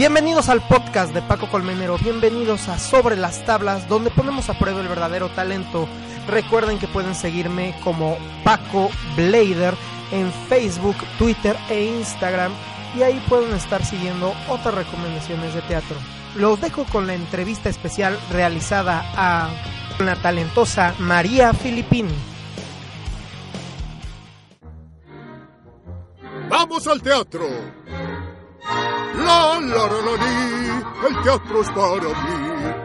Bienvenidos al podcast de Paco Colmenero, bienvenidos a Sobre las Tablas, donde ponemos a prueba el verdadero talento. Recuerden que pueden seguirme como Paco Blader en Facebook, Twitter e Instagram y ahí pueden estar siguiendo otras recomendaciones de teatro. Los dejo con la entrevista especial realizada a la talentosa María Filippini. ¡Vamos al teatro! La, la, la, la, li, el teatro es para mí.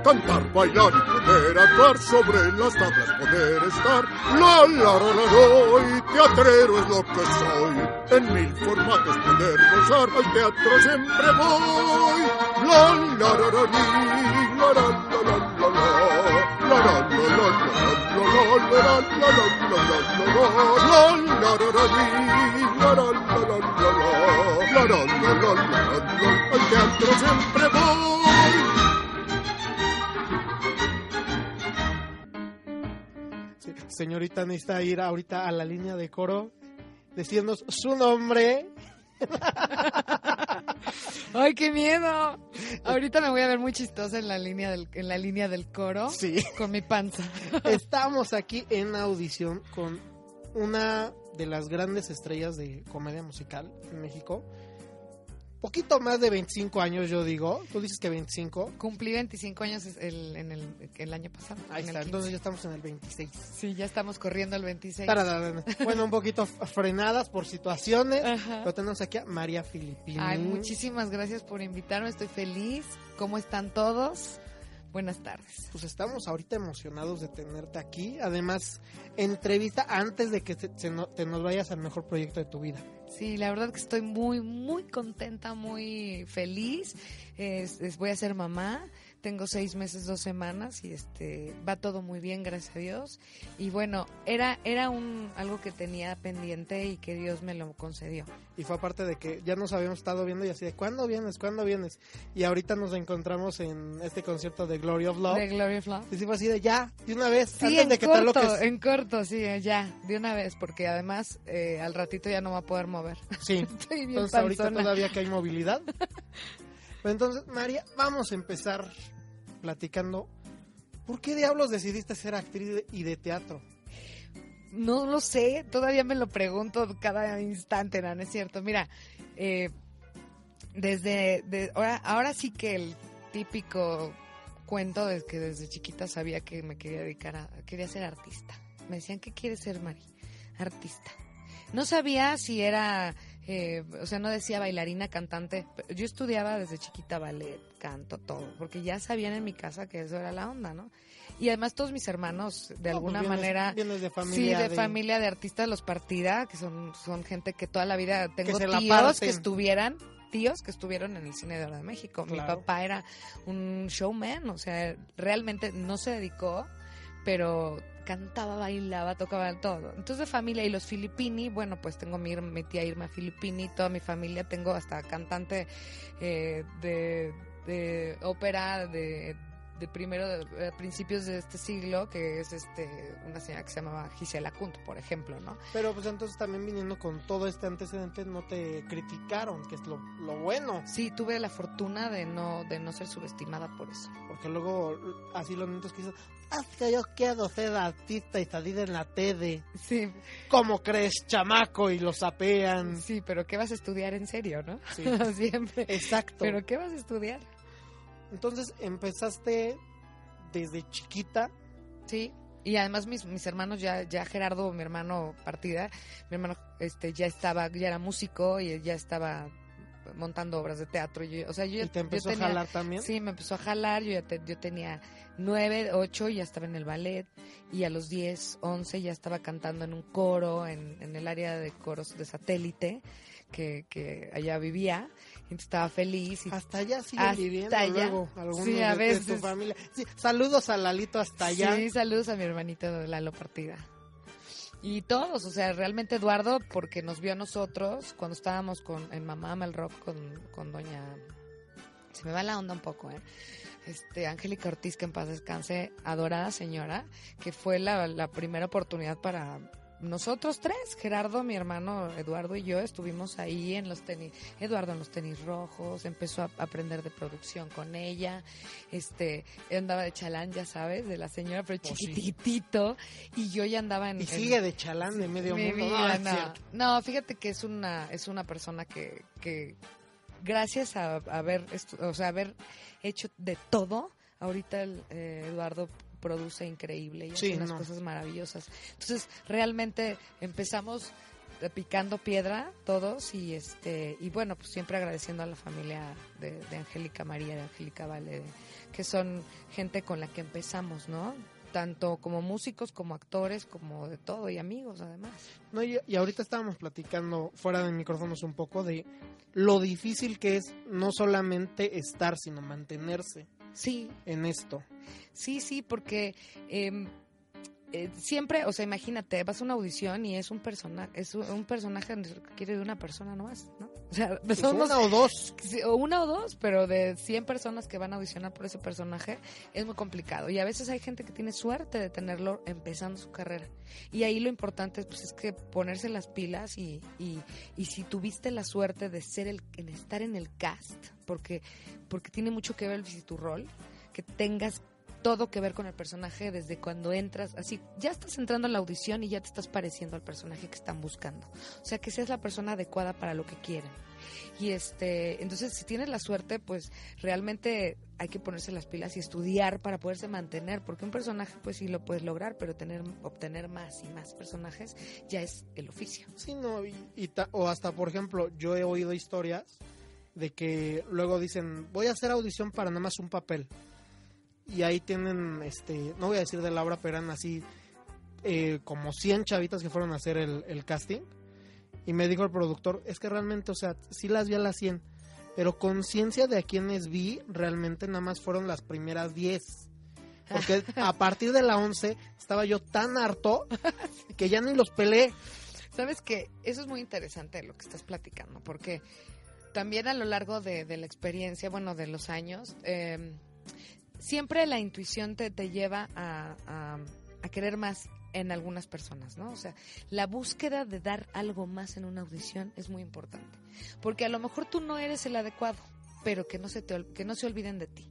Cantar, bailar y poder actuar sobre las tablas, poder estar. La, la, la, la, doy, teatrero es lo que soy. En mil formatos poder gozar, al teatro siempre voy. La, la, la, la, li, la, la, la, la, la, la. Señorita, necesita ir ahorita a la línea de coro, decirnos su nombre. ¡Ay, qué miedo! Ahorita me voy a ver muy chistosa en la línea del, en la línea del coro Sí. con mi panza. Estamos aquí en audición con una de las grandes estrellas de comedia musical en México. Poquito más de 25 años, yo digo. Tú dices que 25. Cumplí 25 años el, en el, el año pasado. Ahí en está, 15. entonces ya estamos en el 26. Sí, ya estamos corriendo el 26. Tararara. Bueno, un poquito frenadas por situaciones, Ajá. pero tenemos aquí a María Filipini. Ay, muchísimas gracias por invitarme. Estoy feliz. ¿Cómo están todos? Buenas tardes. Pues estamos ahorita emocionados de tenerte aquí. Además, entrevista antes de que se no- te nos vayas al mejor proyecto de tu vida. Sí, la verdad que estoy muy, muy contenta, muy feliz. Es- voy a ser mamá. Tengo seis meses, dos semanas y este va todo muy bien, gracias a Dios. Y bueno, era era un algo que tenía pendiente y que Dios me lo concedió. Y fue aparte de que ya nos habíamos estado viendo y así de, ¿cuándo vienes? ¿Cuándo vienes? Y ahorita nos encontramos en este concierto de Glory of Love. De Glory of Love. Y sí fue así de, ya, de una vez, Sí, antes en de que te corto, en corto, sí, ya, de una vez, porque además eh, al ratito ya no va a poder mover. Sí, Estoy bien entonces ahorita panzona. todavía que hay movilidad. Entonces, María, vamos a empezar platicando. ¿Por qué diablos decidiste ser actriz de- y de teatro? No lo sé, todavía me lo pregunto cada instante, ¿no? ¿No es cierto? Mira, eh, desde de- ahora, ahora sí que el típico cuento es que desde chiquita sabía que me quería dedicar a, quería ser artista. Me decían, ¿qué quieres ser, Mari? Artista. No sabía si era, eh, o sea, no decía bailarina, cantante. Yo estudiaba desde chiquita ballet, canto, todo, porque ya sabían en mi casa que eso era la onda, ¿no? Y además todos mis hermanos, de No, alguna pues vienes- manera, vienes de familia sí, de, de- familia de artistas los partida, que son, son gente que toda la vida tengo la tíos que estuvieran tíos que estuvieron en el cine de oro de México. Mi papá era un showman, o sea, realmente no se dedicó, pero cantaba, bailaba, tocaba todo. Entonces de familia y los Filippini, bueno, pues tengo mi, mi tía Irma Filippini, toda mi familia, tengo hasta cantante eh, de, de ópera, de de primero de, a principios de este siglo que es este una señora que se llamaba Gisela Kunt por ejemplo no Pero pues entonces también viniendo con todo este antecedente no te criticaron, que es lo, lo bueno. sí tuve la fortuna de no de no ser subestimada por eso Porque luego así los niños que dicen, "Ah, es que yo quiero ser artista y salir en la TED. sí ¿Cómo crees, chamaco? Y lo sapean. sí pero qué vas a estudiar en serio no Sí. siempre Exacto. pero qué vas a estudiar Entonces empezaste desde chiquita. Sí, y además mis, mis hermanos, ya, ya Gerardo, mi hermano partida, mi hermano este ya estaba, ya era músico y ya estaba montando obras de teatro. Yo, o sea, yo, ¿Y te yo empezó tenía- a jalar también? Sí, me empezó a jalar. Yo ya te- yo tenía nueve, ocho, ya estaba en el ballet. Y a los 10, 11 ya estaba cantando en un coro, en, en el área de coros de satélite, que, que allá vivía. Y estaba feliz. Y Hasta allá siguen Hasta viviendo allá. luego algunos Sí, a de, de tu veces. familia. Sí, saludos a Lalito hasta allá. Sí, saludos a mi hermanito Lalo Partida. Y todos, o sea, realmente Eduardo, porque nos vio a nosotros cuando estábamos con, en Mamá Ama el Rock con, con doña... Se me va la onda un poco, ¿eh? Este, Angélica Ortiz, que en paz descanse, adorada señora, que fue la, la primera oportunidad para nosotros tres, Gerardo, mi hermano Eduardo y yo, estuvimos ahí en los tenis, Eduardo en los tenis rojos, empezó a aprender de producción con ella, este, él andaba de chalán, ya sabes, de la señora, pero Oh, sí. y yo ya andaba en... Y en- sigue de chalán de medio mundo. vida, No, fíjate que es una, es una persona que, que gracias a, a haber, o sea, haber hecho de todo, ahorita el, eh, Eduardo produce increíble y hace Sí, unas no. cosas maravillosas. Entonces, realmente empezamos eh, picando piedra todos y este y bueno pues siempre agradeciendo a la familia de, de Angélica María de Angélica Vale de- que son gente con la que empezamos no tanto como músicos como actores como de todo y amigos además No, y, y ahorita estábamos platicando fuera de micrófonos un poco de lo difícil que es no solamente estar, sino mantenerse sí en esto. Sí, sí, porque em, eh, siempre, o sea, imagínate, vas a una audición y es un personaje, es un, personaje que requiere de una persona nomás, ¿no? O sea, somos una o dos. o una o dos, pero de 100 personas que van a audicionar por ese personaje es muy complicado. Y a veces hay gente que tiene suerte de tenerlo empezando su carrera. Y ahí lo importante pues, es que ponerse las pilas y, y, y si tuviste la suerte de ser el, en estar en el cast, porque, porque tiene mucho que ver si tu rol, que tengas todo que ver con el personaje desde cuando entras, así, ya estás entrando en la audición y ya te estás pareciendo al personaje que están buscando. O sea, que seas la persona adecuada para lo que quieren. Y este, entonces si tienes la suerte, pues realmente hay que ponerse las pilas y estudiar para poderse mantener, porque un personaje pues sí lo puedes lograr, pero tener obtener más y más personajes ya es el oficio. Sí, no, y, o hasta, por ejemplo, yo he oído historias de que luego dicen, voy a hacer audición para nada más un papel. Y ahí tienen, este, no voy a decir de la obra, pero eran así eh, como 100 chavitas que fueron a hacer el, el casting. Y me dijo el productor, es que realmente, o sea, sí las vi a las 100, pero conciencia de a quienes vi, realmente nada más fueron las primeras 10. Porque a partir de la 11 estaba yo tan harto que ya ni los pelé. Sabes que eso es muy interesante lo que estás platicando, porque también a lo largo de, de la experiencia, bueno, de los años, eh, siempre la intuición te, te lleva a, a- a querer más en algunas personas, ¿no? O sea, la búsqueda de dar algo más en una audición es muy importante, porque a lo mejor tú no eres el adecuado, pero que no se te que no se olviden de ti.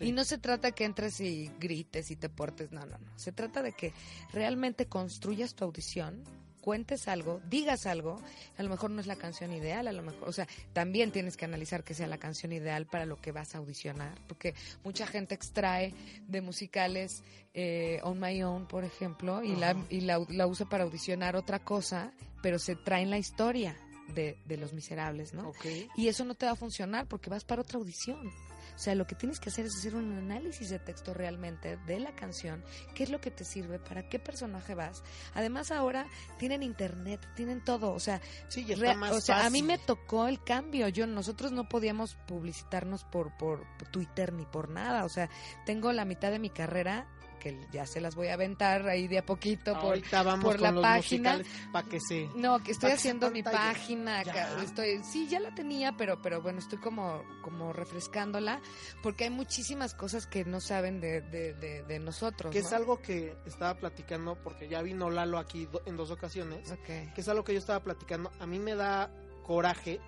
Y no se trata que entres y grites y te portes, no, no, no. Se trata de que realmente construyas tu audición, cuentes algo, digas algo, a lo mejor no es la canción ideal, a lo mejor, o sea, también tienes que analizar que sea la canción ideal para lo que vas a audicionar, porque mucha gente extrae de musicales eh, On My Own, por ejemplo, y, la, y la, la usa para audicionar otra cosa, pero se traen la historia de, de Los Miserables, ¿no? Ok. Y eso no te va a funcionar porque vas para otra audición. O sea, lo que tienes que hacer es hacer un análisis de texto realmente de la canción, qué es lo que te sirve, para qué personaje vas. Además ahora tienen internet, tienen todo, o sea, Sí, está más o sea, a mí me tocó el cambio. Yo nosotros no podíamos publicitarnos por por Twitter ni por nada. O sea, tengo la mitad de mi carrera que ya se las voy a aventar ahí de a poquito por vamos la página. para que se... no, que estoy que haciendo mi página, Ya. estoy, sí, ya la tenía, pero, pero bueno, estoy como, como refrescándola, porque hay muchísimas cosas que no saben de, de, de, de nosotros. Que ¿no? es algo que estaba platicando, porque ya vino Lalo aquí do- en dos ocasiones, que es algo que yo estaba platicando. A mí me da coraje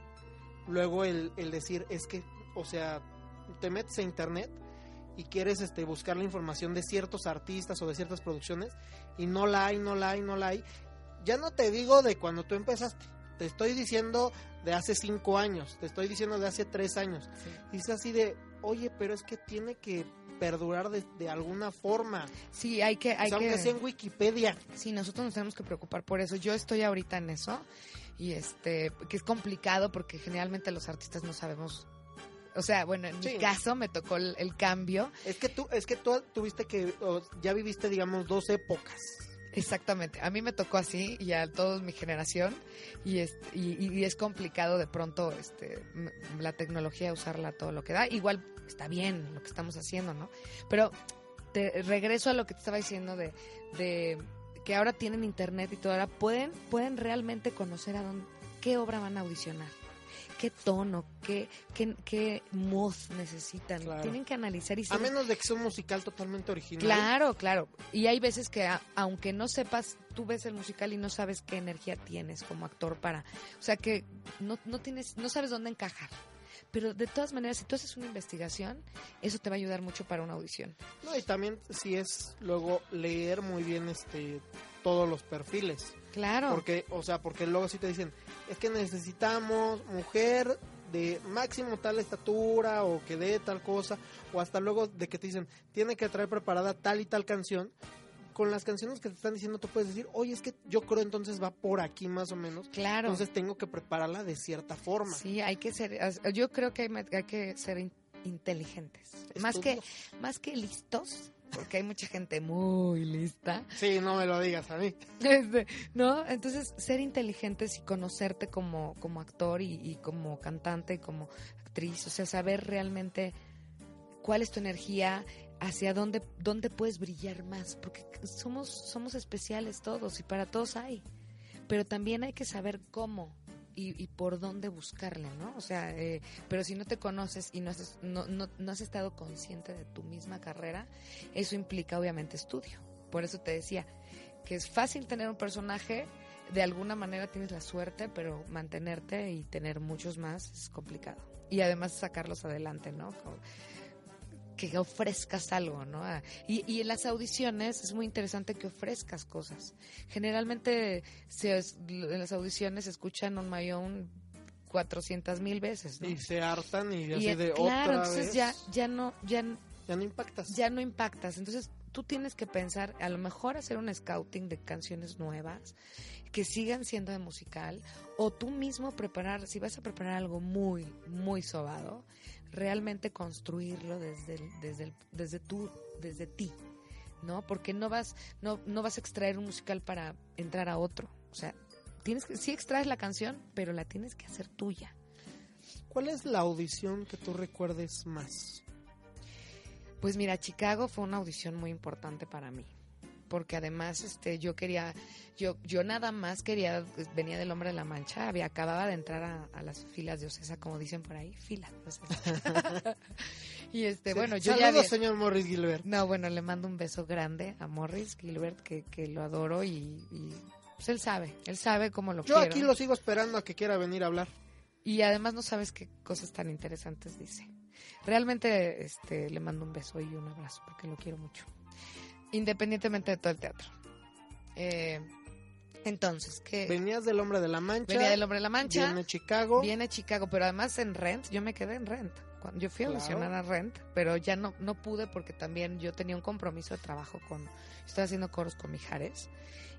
luego el, el decir, es que, o sea, te metes a internet y quieres este, buscar la información de ciertos artistas o de ciertas producciones y no la hay, no la hay, no la hay. Ya no te digo de cuando tú empezaste, te estoy diciendo de hace cinco años, te estoy diciendo de hace tres años. Sí. Dice así de, oye, pero es que tiene que perdurar de, de alguna forma. Sí, hay que... O Hay aunque que... sea en Wikipedia. Sí, nosotros nos tenemos que preocupar por eso. Yo estoy ahorita en eso y este, que es complicado porque generalmente los artistas no sabemos. O sea, bueno, en Sí. mi caso me tocó el, el cambio. Es que tú, es que tú tuviste que, o ya viviste, digamos, dos épocas. Exactamente. A mí me tocó así y a toda mi generación y, este, y, y es complicado de pronto este, la tecnología usarla todo lo que da. Igual está bien lo que estamos haciendo, ¿no? Pero te regreso a lo que te estaba diciendo de, de que ahora tienen internet y todo, ahora pueden, pueden realmente conocer a dónde, qué obra van a audicionar, qué tono, qué, qué, qué mood necesitan. Claro. Tienen que analizar y A ser menos de que sea un musical totalmente original. Claro, claro. Y hay veces que a- aunque no sepas, tú ves el musical y no sabes qué energía tienes como actor para, o sea que no, no tienes, no sabes dónde encajar. Pero de todas maneras, si tú haces una investigación, eso te va a ayudar mucho para una audición. No, y también si es luego leer muy bien este todos los perfiles. Claro. Porque, o sea, porque luego sí te dicen, es que necesitamos mujer de máximo tal estatura o que dé tal cosa, o hasta luego de que te dicen, tiene que traer preparada tal y tal canción. Con las canciones que te están diciendo, tú puedes decir, oye, es que yo creo entonces va por aquí más o menos. claro. Entonces tengo que prepararla de cierta forma. sí, hay que ser, yo creo que hay, hay que ser in- inteligentes. Más que, más que listos, porque hay mucha gente muy lista. Sí, no me lo digas a mí. Este, ¿No? Entonces, ser inteligentes y conocerte como, como actor y, y como cantante y como actriz, o sea, saber realmente cuál es tu energía, hacia dónde, dónde puedes brillar más, porque somos, somos especiales todos y para todos hay, pero también hay que saber cómo. Y, y por dónde buscarle, ¿no? O sea, eh, pero si no te conoces y no has, no, no, no has estado consciente de tu misma carrera, eso implica obviamente estudio. Por eso te decía, que es fácil tener un personaje, de alguna manera tienes la suerte, pero mantenerte y tener muchos más es complicado. Y además sacarlos adelante, ¿no? Que ofrezcas algo, ¿no? Ah, Y, y en las audiciones es muy interesante que ofrezcas cosas. Generalmente se, en las audiciones se escuchan un mayón 400 mil veces, ¿no? Y se hartan y Y, así de claro, otra entonces vez. ya, ya no, ya, ya no impactas. ya no impactas. Entonces tú tienes que pensar, a lo mejor hacer un scouting de canciones nuevas que sigan siendo de musical o tú mismo preparar, si vas a preparar algo muy, muy sobado, realmente construirlo desde el, desde el, desde tú, desde ti. ¿No? Porque no vas, no, no vas a extraer un musical para entrar a otro. O sea, tienes que, sí extraes la canción, pero la tienes que hacer tuya. ¿Cuál es la audición que tú recuerdes más? Pues mira, Chicago fue una audición muy importante para mí. Porque además, este, yo quería, yo, yo nada más quería, pues, venía del Hombre de la Mancha, había, acababa de entrar a, a las filas de Ocesa, como dicen por ahí, filas y este, bueno, yo ya Saludos, había- señor Morris Gilbert. no, bueno, le mando un beso grande a Morris Gilbert, que, que lo adoro y, y, pues él sabe, él sabe cómo lo Yo quiero. aquí lo sigo esperando a que quiera venir a hablar. Y además no sabes qué cosas tan interesantes dice. Realmente este, le mando un beso y un abrazo porque lo quiero mucho. Independientemente de todo el teatro. Eh, entonces, que Venías del Hombre de la Mancha. venía del Hombre de la Mancha, Viene Chicago. viene Chicago, pero además en Rent, yo me quedé en Rent. Cuando yo fui a Claro. audicionar a Rent, pero ya no, no pude porque también yo tenía un compromiso de trabajo con, estaba haciendo coros con Mijares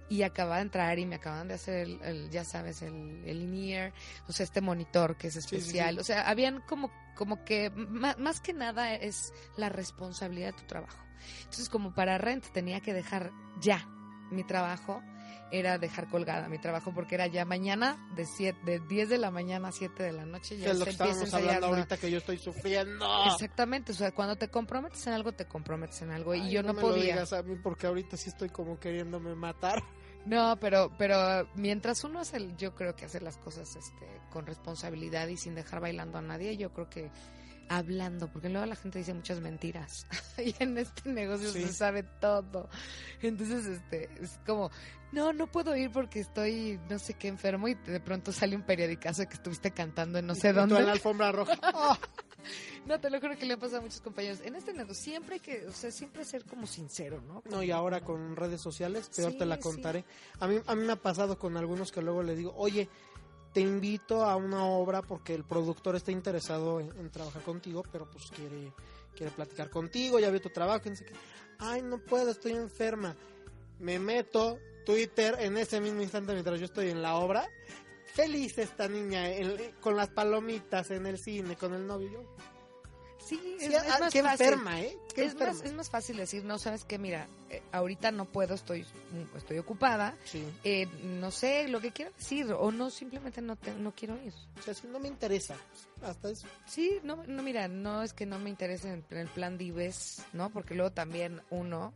y acababa de entrar y me acaban de hacer el, el, ya sabes, el, el in-ear, o sea, este monitor que es sí, especial. sí. O sea, habían como, como que ma- más que nada es la responsabilidad de tu trabajo. Entonces, como para Rent tenía que dejar ya mi trabajo, era dejar colgada mi trabajo porque era ya mañana de siete, de 10 de la mañana a 7 de la noche ya es lo que estábamos hablando ¿no? ahorita que yo estoy sufriendo. Exactamente, o sea, cuando te comprometes en algo, te comprometes en algo. y yo no, me lo podía. digas a mí porque ahorita sí estoy como queriéndome matar. No, pero, pero mientras uno hace, yo creo que hace las cosas este, con responsabilidad y sin dejar bailando a nadie, yo creo que hablando, porque luego la gente dice muchas mentiras. y en este negocio Sí. se sabe todo. Entonces, este, es como, no, no puedo ir porque estoy no sé qué enfermo y de pronto sale un periodicazo de que estuviste cantando en no sé Y dónde. en la alfombra roja. Ah, No, te lo juro que le ha pasado a muchos compañeros. En este negocio siempre hay que, o sea, siempre ser como sincero, ¿no? No, y ahora con redes sociales, peor Sí, te la sí. contaré. A mí, a mí me ha pasado con algunos que luego le digo, oye, te invito a una obra porque el productor está interesado en, trabajar contigo, pero pues quiere, quiere platicar contigo, ya vio tu trabajo, y no sé. Ay, no puedo, estoy enferma. Me meto Twitter en ese mismo instante mientras yo estoy en la obra. Feliz esta niña con las palomitas en el cine, con el novio. Yo, Sí, es, sí, es ah, más qué fácil. enferma, ¿eh? Qué Es más, es más fácil decir, no, sabes qué, mira, eh, ahorita no puedo, estoy, mm, estoy ocupada, Sí. eh, no sé lo que quiero decir, o no, simplemente no, te, no quiero ir. O sea, si no me interesa. Hasta eso. Sí, no, no, mira, no es que no me interese en, el plan dives, ¿no? Porque luego también uno,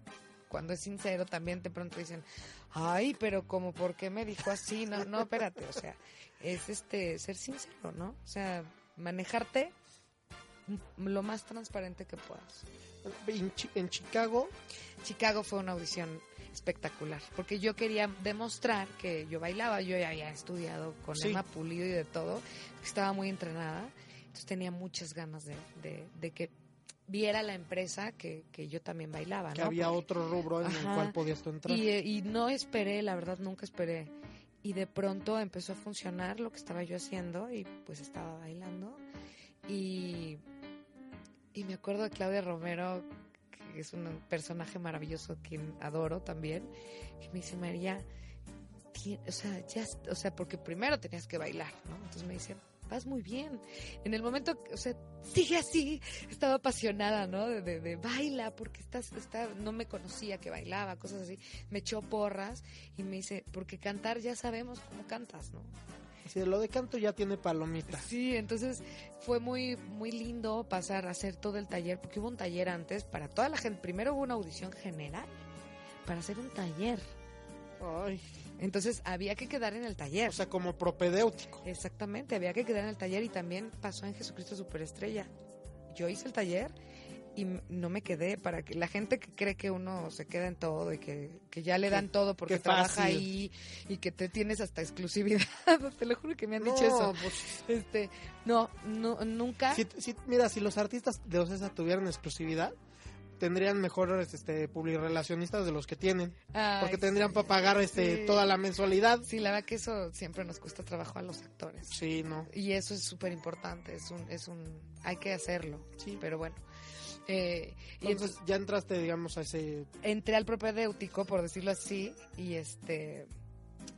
cuando es sincero, también de pronto dicen, ay, pero como, ¿por qué me dijo así? No, no, espérate, o sea, es este, ser sincero, ¿no? O sea, manejarte lo más transparente que puedas. En, Chi- en Chicago, Chicago fue una audición espectacular, porque yo quería demostrar que yo bailaba, yo ya había estudiado con Sí. Emma Pulido y de todo, que estaba muy entrenada, entonces tenía muchas ganas de, de- de que viera la empresa que, que yo también bailaba, que ¿no? había Porque- otro rubro en el Ajá. cual podías tú entrar. y, eh, y no esperé, la verdad nunca esperé. Y de pronto empezó a funcionar lo que estaba yo haciendo y pues estaba bailando. Y, y me acuerdo de Claudia Romero, que es un personaje maravilloso que adoro también, que me dice, María, o sea, ya, o sea, porque primero tenías que bailar, ¿no? Entonces me dice, vas muy bien. En el momento, o sea, sigue así. Estaba apasionada, ¿no? De, de- de baila, porque estás, está, no me conocía que bailaba, cosas así. Me echó porras y me dice, porque cantar ya sabemos cómo cantas, ¿no? Así de lo de canto ya tiene palomitas. Sí, entonces fue muy muy lindo pasar a hacer todo el taller, porque hubo un taller antes para toda la gente. Primero hubo una audición general para hacer un taller. Ay, Entonces había que quedar en el taller. o sea, como propedéutico. Exactamente, había que quedar en el taller y también pasó en Jesucristo Superestrella. Yo hice el taller y no me quedé para que la gente que cree que uno se queda en todo y que, que ya le dan todo porque trabaja ahí y que te tienes hasta exclusividad. te lo juro que me han No, dicho eso. pues, Este, no, no nunca. si- si- mira, si los artistas de Ocesa tuvieran exclusividad, tendrían mejores este, publirelacionistas de los que tienen. Ay, Porque tendrían sí, para pagar este, sí. toda la mensualidad. Sí, la verdad que eso siempre nos cuesta trabajo a los actores. Sí, no. Y eso es súper importante, es un, es un, hay que hacerlo. Sí. Pero bueno. Eh, y Entonces ya entraste, digamos, a ese... entré al propedéutico, por decirlo así, y este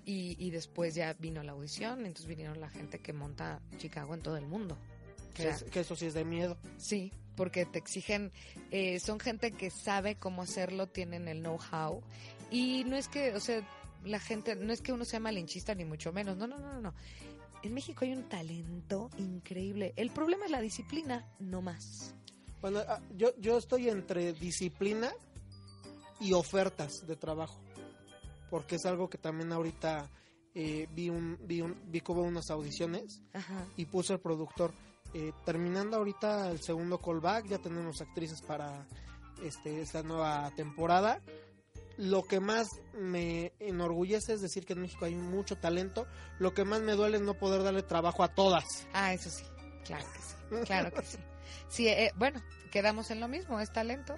y, y después ya vino la audición, entonces vinieron la gente que monta Chicago en todo el mundo. O Que, sea, es- que eso sí es de miedo. sí, porque te exigen, eh, son gente que sabe cómo hacerlo, tienen el know-how, y no es que, o sea, la gente, no es que uno sea malinchista ni mucho menos, no, no, no, no, no. En México hay un talento increíble. El problema es la disciplina, no más. Bueno, ah, yo, yo estoy entre disciplina y ofertas de trabajo. Porque es algo que también ahorita eh, vi, un, vi, un, vi como unas audiciones Ajá. y puse el productor. eh, terminando ahorita el segundo callback, ya tenemos actrices para este, esta nueva temporada. Lo que más me enorgullece es decir que en México hay mucho talento. Lo que más me duele es no poder darle trabajo a todas. Ah, eso sí, claro que sí, claro que sí. Sí, eh, bueno, quedamos en lo mismo, es talento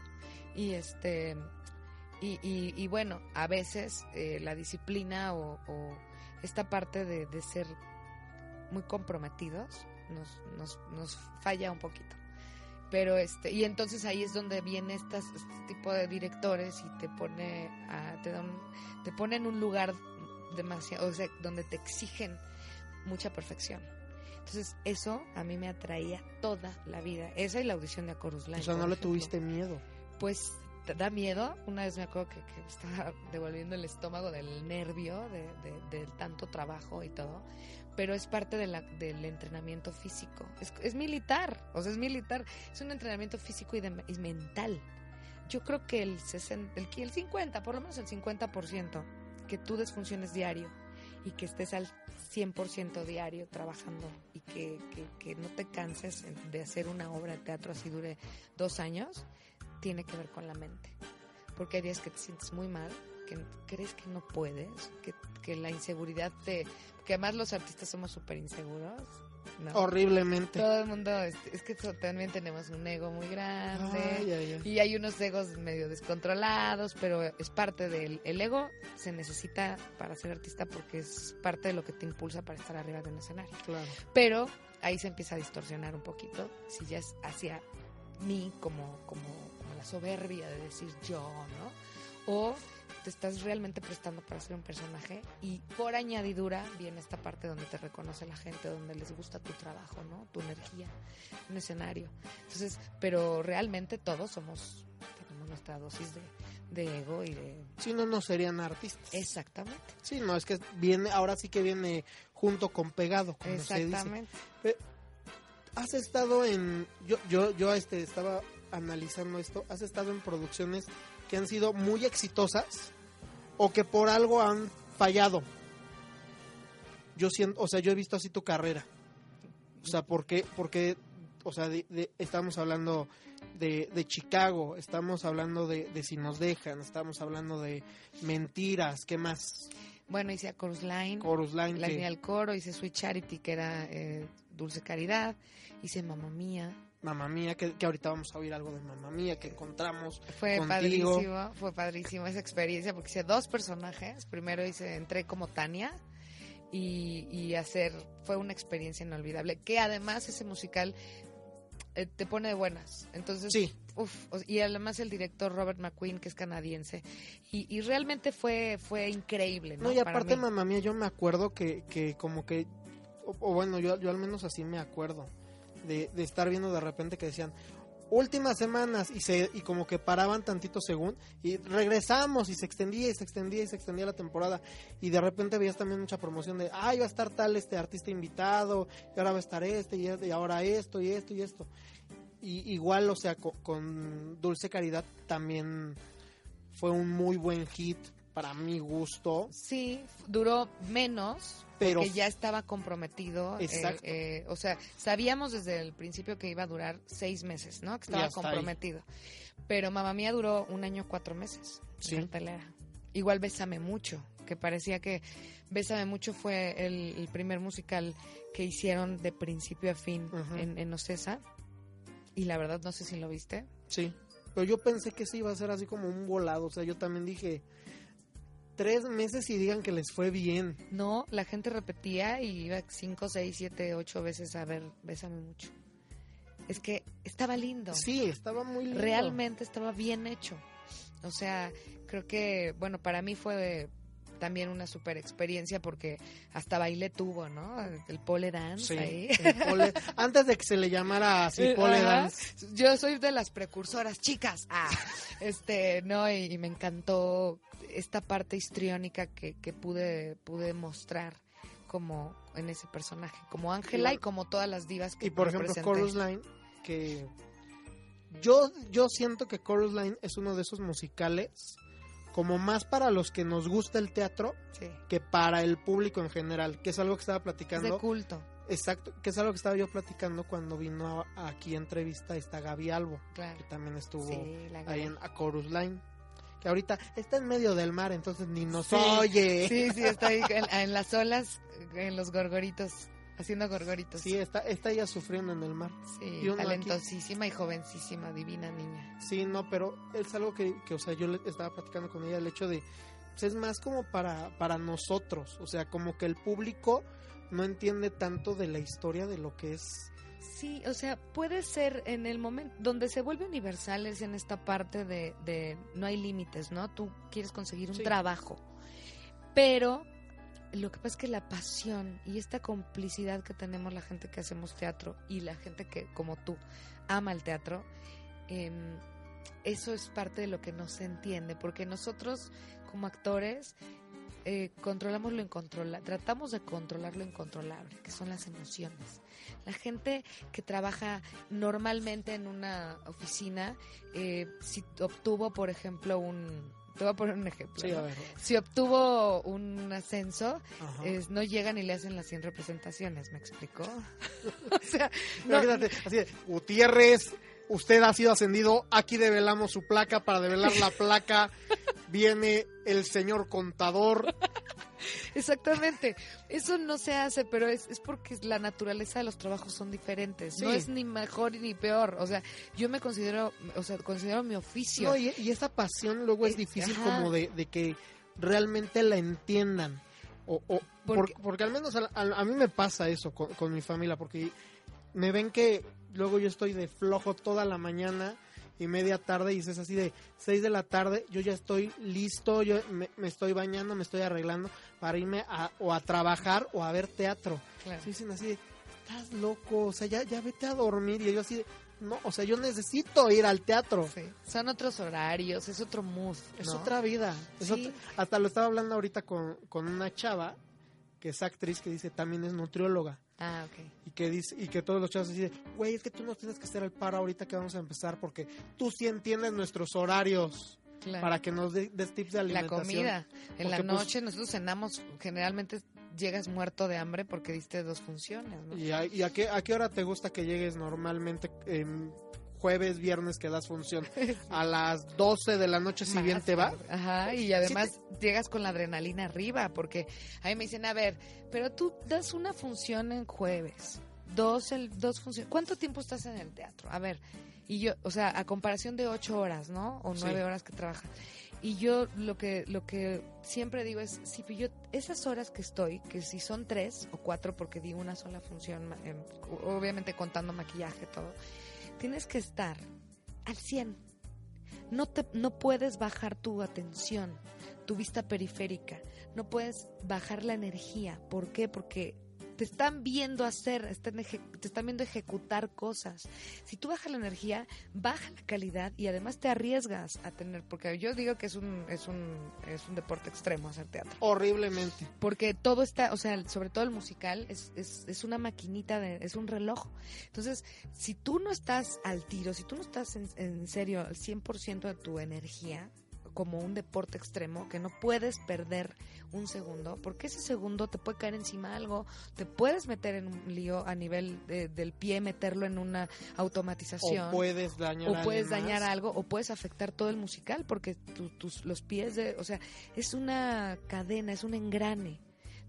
y este y, y, bueno, a veces eh, la disciplina o, o esta parte de, ser muy comprometidos nos, nos, nos falla un poquito. Pero este, y entonces ahí es donde viene estas, este tipo de directores y te pone te dan, te pone en un lugar demasiado, o sea, donde te exigen mucha perfección. Entonces, eso a mí me atraía toda la vida. Esa y la audición de Acorus Line. O sea, no le tuviste miedo. Pues da miedo. Una vez me acuerdo que, que estaba devolviendo el estómago del nervio, de, de- del tanto trabajo y todo. Pero es parte de la, del entrenamiento físico. Es, es militar, o sea, es militar. Es un entrenamiento físico y, de- y mental. Yo creo que el, 60, el, el 50, por lo menos el 50%, que tú desfunciones diario y que estés al 100% diario trabajando y que, que, no te canses de hacer una obra de teatro así dure dos años, tiene que ver con la mente. Porque hay días que te sientes muy mal, que crees que no puedes, que, que la inseguridad te... Que además los artistas somos súper inseguros. ¿No? Horriblemente. Todo el mundo, es, es que también tenemos un ego muy grande. Ay, ay, ay. Y hay unos egos medio descontrolados, pero es parte del el ego se necesita para ser artista porque es parte de lo que te impulsa para estar arriba de un escenario. Claro. Pero ahí se empieza a distorsionar un poquito si ya es hacia mí como, como, como la soberbia de decir yo, ¿no? O te estás realmente prestando para ser un personaje y por añadidura viene esta parte donde te reconoce la gente, donde les gusta tu trabajo, ¿no? Tu energía, un escenario. Entonces, pero realmente todos somos, tenemos nuestra dosis de, de ego y de... Si no, no serían artistas. Exactamente. Sí, no, es que viene, ahora sí que viene junto con pegado, como Exactamente. se dice. Has estado en, yo, yo, yo este, estaba analizando esto, has estado en producciones que han sido muy exitosas o que por algo han fallado. Yo siento, o sea, yo he visto así tu carrera. O sea, porque, porque, o sea, de, de, estamos hablando de, de, Chicago, estamos hablando de, Si nos dejan, estamos hablando de Mentiras, ¿qué más? Bueno, hice a Chorus Line, Chorus Line la que- línea del coro, hice Sweet Charity, que era eh, Dulce Caridad, hice Mamma Mía. Mamá Mía, que, que ahorita vamos a oír algo de Mamá Mía que encontramos. Fue Contigo. padrísimo, fue padrísimo esa experiencia porque hice dos personajes. Primero hice, entré como Tania y, y hacer, fue una experiencia inolvidable. Que además ese musical eh, te pone de buenas. Entonces, Sí, uf, y además el director Robert McQueen, que es canadiense. Y, y realmente fue, fue increíble, ¿no? no, y aparte. Mamá Mía, yo me acuerdo que, que como que, o, o bueno, yo, yo al menos así me acuerdo, de, estar viendo de repente que decían, últimas semanas, y se y como que paraban tantito según, y regresamos, y se extendía, y se extendía, y se extendía la temporada, y de repente veías también mucha promoción de, ay, va a estar tal este artista invitado, y ahora va a estar este, y, y ahora esto, y esto, y esto. Y igual, o sea, co- con Dulce Caridad también fue un muy buen hit para mi gusto, Sí, duró menos, pero que ya estaba comprometido. eh, Exacto. eh, o sea, sabíamos desde el principio que iba a durar seis meses, ¿no? Que estaba ahí. comprometido. Pero Mamá Mía duró un año, cuatro meses. Sí. Cartelera. Igual Bésame Mucho, que parecía que Bésame Mucho fue el, el primer musical que hicieron de principio a fin en, en Ocesa. Y la verdad, no sé si lo viste. Sí, pero yo pensé que sí iba a ser así como un volado, o sea, yo también dije tres meses y digan que les fue bien. No, la gente repetía y iba cinco, seis, siete, ocho veces a ver Bésame Mucho. Es que estaba lindo. Sí, estaba muy lindo. Realmente estaba bien hecho. O sea, creo que, bueno, para mí fue también una super experiencia porque hasta baile tuvo, ¿no? El pole dance Sí, ahí. el pole- antes de que se le llamara así pole Ajá. dance. Yo soy de las precursoras, chicas. Ah, este, no, y, y me encantó esta parte histriónica que, que pude, pude mostrar como en ese personaje, como Ángela y como todas las divas que Y por ejemplo, representé. Chorus Line, que yo, yo siento que Chorus Line es uno de esos musicales como más para los que nos gusta el teatro Sí, que para el público en general, que es algo que estaba es platicando. de culto, Exacto, que es algo que estaba yo platicando cuando vino a- aquí a entrevista esta Gaby Albo, claro. que también estuvo Sí, ahí en A Chorus Line, que ahorita está en medio del mar, entonces ni nos Sí, oye. Sí, sí, está ahí en, en las olas, en los gorgoritos, haciendo gorgoritos. Sí, está, está ella sufriendo en el mar. Sí, y uno aquí- talentosísima y jovencísima, divina niña. Sí, no, pero es algo que, que, o sea, yo le estaba platicando con ella, el hecho de, pues es más como para, para nosotros, o sea, como que el público no entiende tanto de la historia de lo que es. Sí, o sea, puede ser en el momento donde se vuelve universal es en esta parte de, de no hay límites, ¿no? Tú quieres conseguir un Sí. trabajo, pero lo que pasa es que la pasión y esta complicidad que tenemos la gente que hacemos teatro y la gente que, como tú, ama el teatro, em, eso es parte de lo que no se entiende, porque nosotros como actores eh, controlamos lo incontrolable, tratamos de controlar lo incontrolable, que son las emociones. La gente que trabaja normalmente en una oficina, eh, si obtuvo, por ejemplo, un... Te voy a poner un ejemplo. Sí, ¿no? a ver. Si obtuvo un ascenso, es- no llegan y le hacen las 100 representaciones, ¿me explicó? o sea, no, Imagínate, así de, Gutiérrez, usted ha sido ascendido, aquí develamos su placa, para develar la placa viene el señor contador. Exactamente. Eso no se hace, pero es, es porque la naturaleza de los trabajos son diferentes. No es ni mejor ni peor. O sea, yo me considero, o sea, considero mi oficio. No, y, y esa pasión luego es Eh, difícil ajá. como de, de que realmente la entiendan. O, o- Porque- por- porque al menos a, a- a mí me pasa eso con, con mi familia, porque me ven que luego yo estoy de flojo toda la mañana y media tarde y es así de 6 de la tarde, yo ya estoy listo, yo me, me estoy bañando, me estoy arreglando para irme a, o a trabajar o a ver teatro. Claro. Sí, dicen así de, estás loco, o sea, ya, ya vete a dormir. Y yo así de, no, o sea, yo necesito ir al teatro. Sí. Son otros horarios, es otro mood. Es otra vida. es Sí. otra- hasta lo estaba hablando ahorita con, con una chava que es actriz que dice también es nutrióloga. Ah, ok. Y que dice, y que todos los chavos dicen, güey, es que tú no tienes que hacer el paro ahorita que vamos a empezar porque tú sí entiendes nuestros horarios Claro. para que nos de- des tips de la alimentación. comida. En la Porque, pues, noche nosotros cenamos, generalmente llegas muerto de hambre porque diste dos funciones, ¿no? ¿Y, a, y a qué, a qué hora te gusta que llegues normalmente em, jueves, viernes que das función? A las 12 de la noche si Más bien te va. Ajá, y además llegas con la adrenalina arriba, porque a mí me dicen, a ver, pero tú das una función en jueves, dos, el, dos funciones, ¿cuánto tiempo estás en el teatro? A ver, y yo, o sea, a comparación de ocho horas, ¿no? O Sí. nueve horas que trabajas. Y yo lo que, lo que siempre digo es, si yo, esas horas que estoy, que si son tres o cuatro, porque di una sola función, em, obviamente contando maquillaje, todo, tienes que estar al 100 no te no puedes bajar tu atención, tu vista periférica, no puedes bajar la energía. ¿Por qué? Porque te están viendo hacer, están te están viendo ejecutar cosas. Si tú bajas la energía, baja la calidad y además te arriesgas a tener, porque yo digo que es un es un es un deporte extremo hacer teatro Horriblemente. porque todo está, o sea, sobre todo el musical es, es, es una maquinita, de, es un reloj. Entonces, si tú no estás al tiro, si tú no estás en, en serio al 100% de tu energía, como un deporte extremo, que no puedes perder un segundo, porque ese segundo te puede caer encima algo, te puedes meter en un lío a nivel de- del pie, meterlo en una automatización O puedes dañar o puedes dañar algo o puedes afectar todo el musical porque tu- tus los pies de o sea es una cadena es un engrane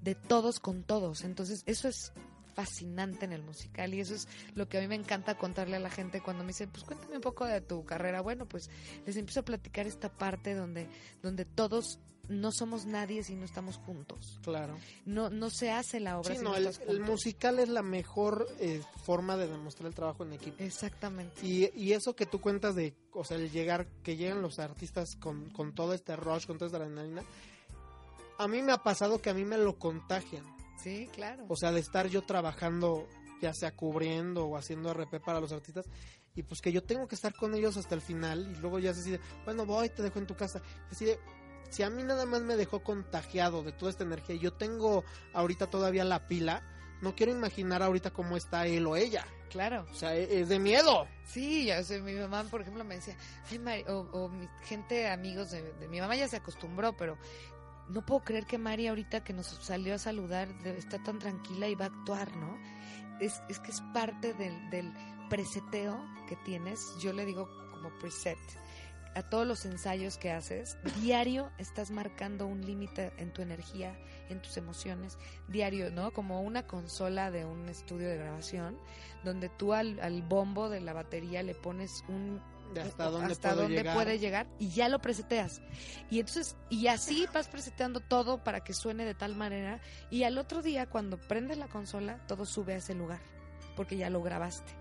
de todos con todos. Entonces eso es fascinante en el musical y eso es lo que a mí me encanta contarle a la gente cuando me dicen pues cuéntame un poco de tu carrera bueno pues les empiezo a platicar esta parte donde donde todos no somos nadie si no estamos juntos Claro. no no se hace la obra Sí, si no, no, el, estás el juntos. musical es la mejor eh, forma de demostrar el trabajo en equipo. exactamente Y, y eso que tú cuentas de, o sea, el llegar, que llegan los artistas con, con todo este rush, con toda esta adrenalina, a mí me ha pasado que a mí me lo contagian. Sí claro O sea, de estar yo trabajando, ya sea cubriendo o haciendo RP para los artistas, y pues que yo tengo que estar con ellos hasta el final, y luego ya se decide, bueno, voy, te dejo en tu casa. Así de, si a mí nada más me dejó contagiado de toda esta energía, y yo tengo ahorita todavía la pila, no quiero imaginar ahorita cómo está él o ella. claro O sea, e- es de miedo. Sí, ya sé, mi mamá, por ejemplo, me decía, Ay, Mari", o, o mi gente, amigos de, de mi mamá ya se acostumbró, pero no puedo creer que Mari ahorita que nos salió a saludar está tan tranquila y va a actuar, ¿no? Es, es que es parte del, del preseteo que tienes, yo le digo como preset, a todos los ensayos que haces, diario estás marcando un límite en tu energía, en tus emociones, diario, ¿no? Como una consola de un estudio de grabación, donde tú al, al bombo de la batería le pones un De hasta dónde hasta puedo dónde llegar. puede llegar y ya lo preseteas. Y entonces, y así vas preseteando todo para que suene de tal manera y al otro día cuando prendes la consola, todo sube a ese lugar, porque ya lo grabaste.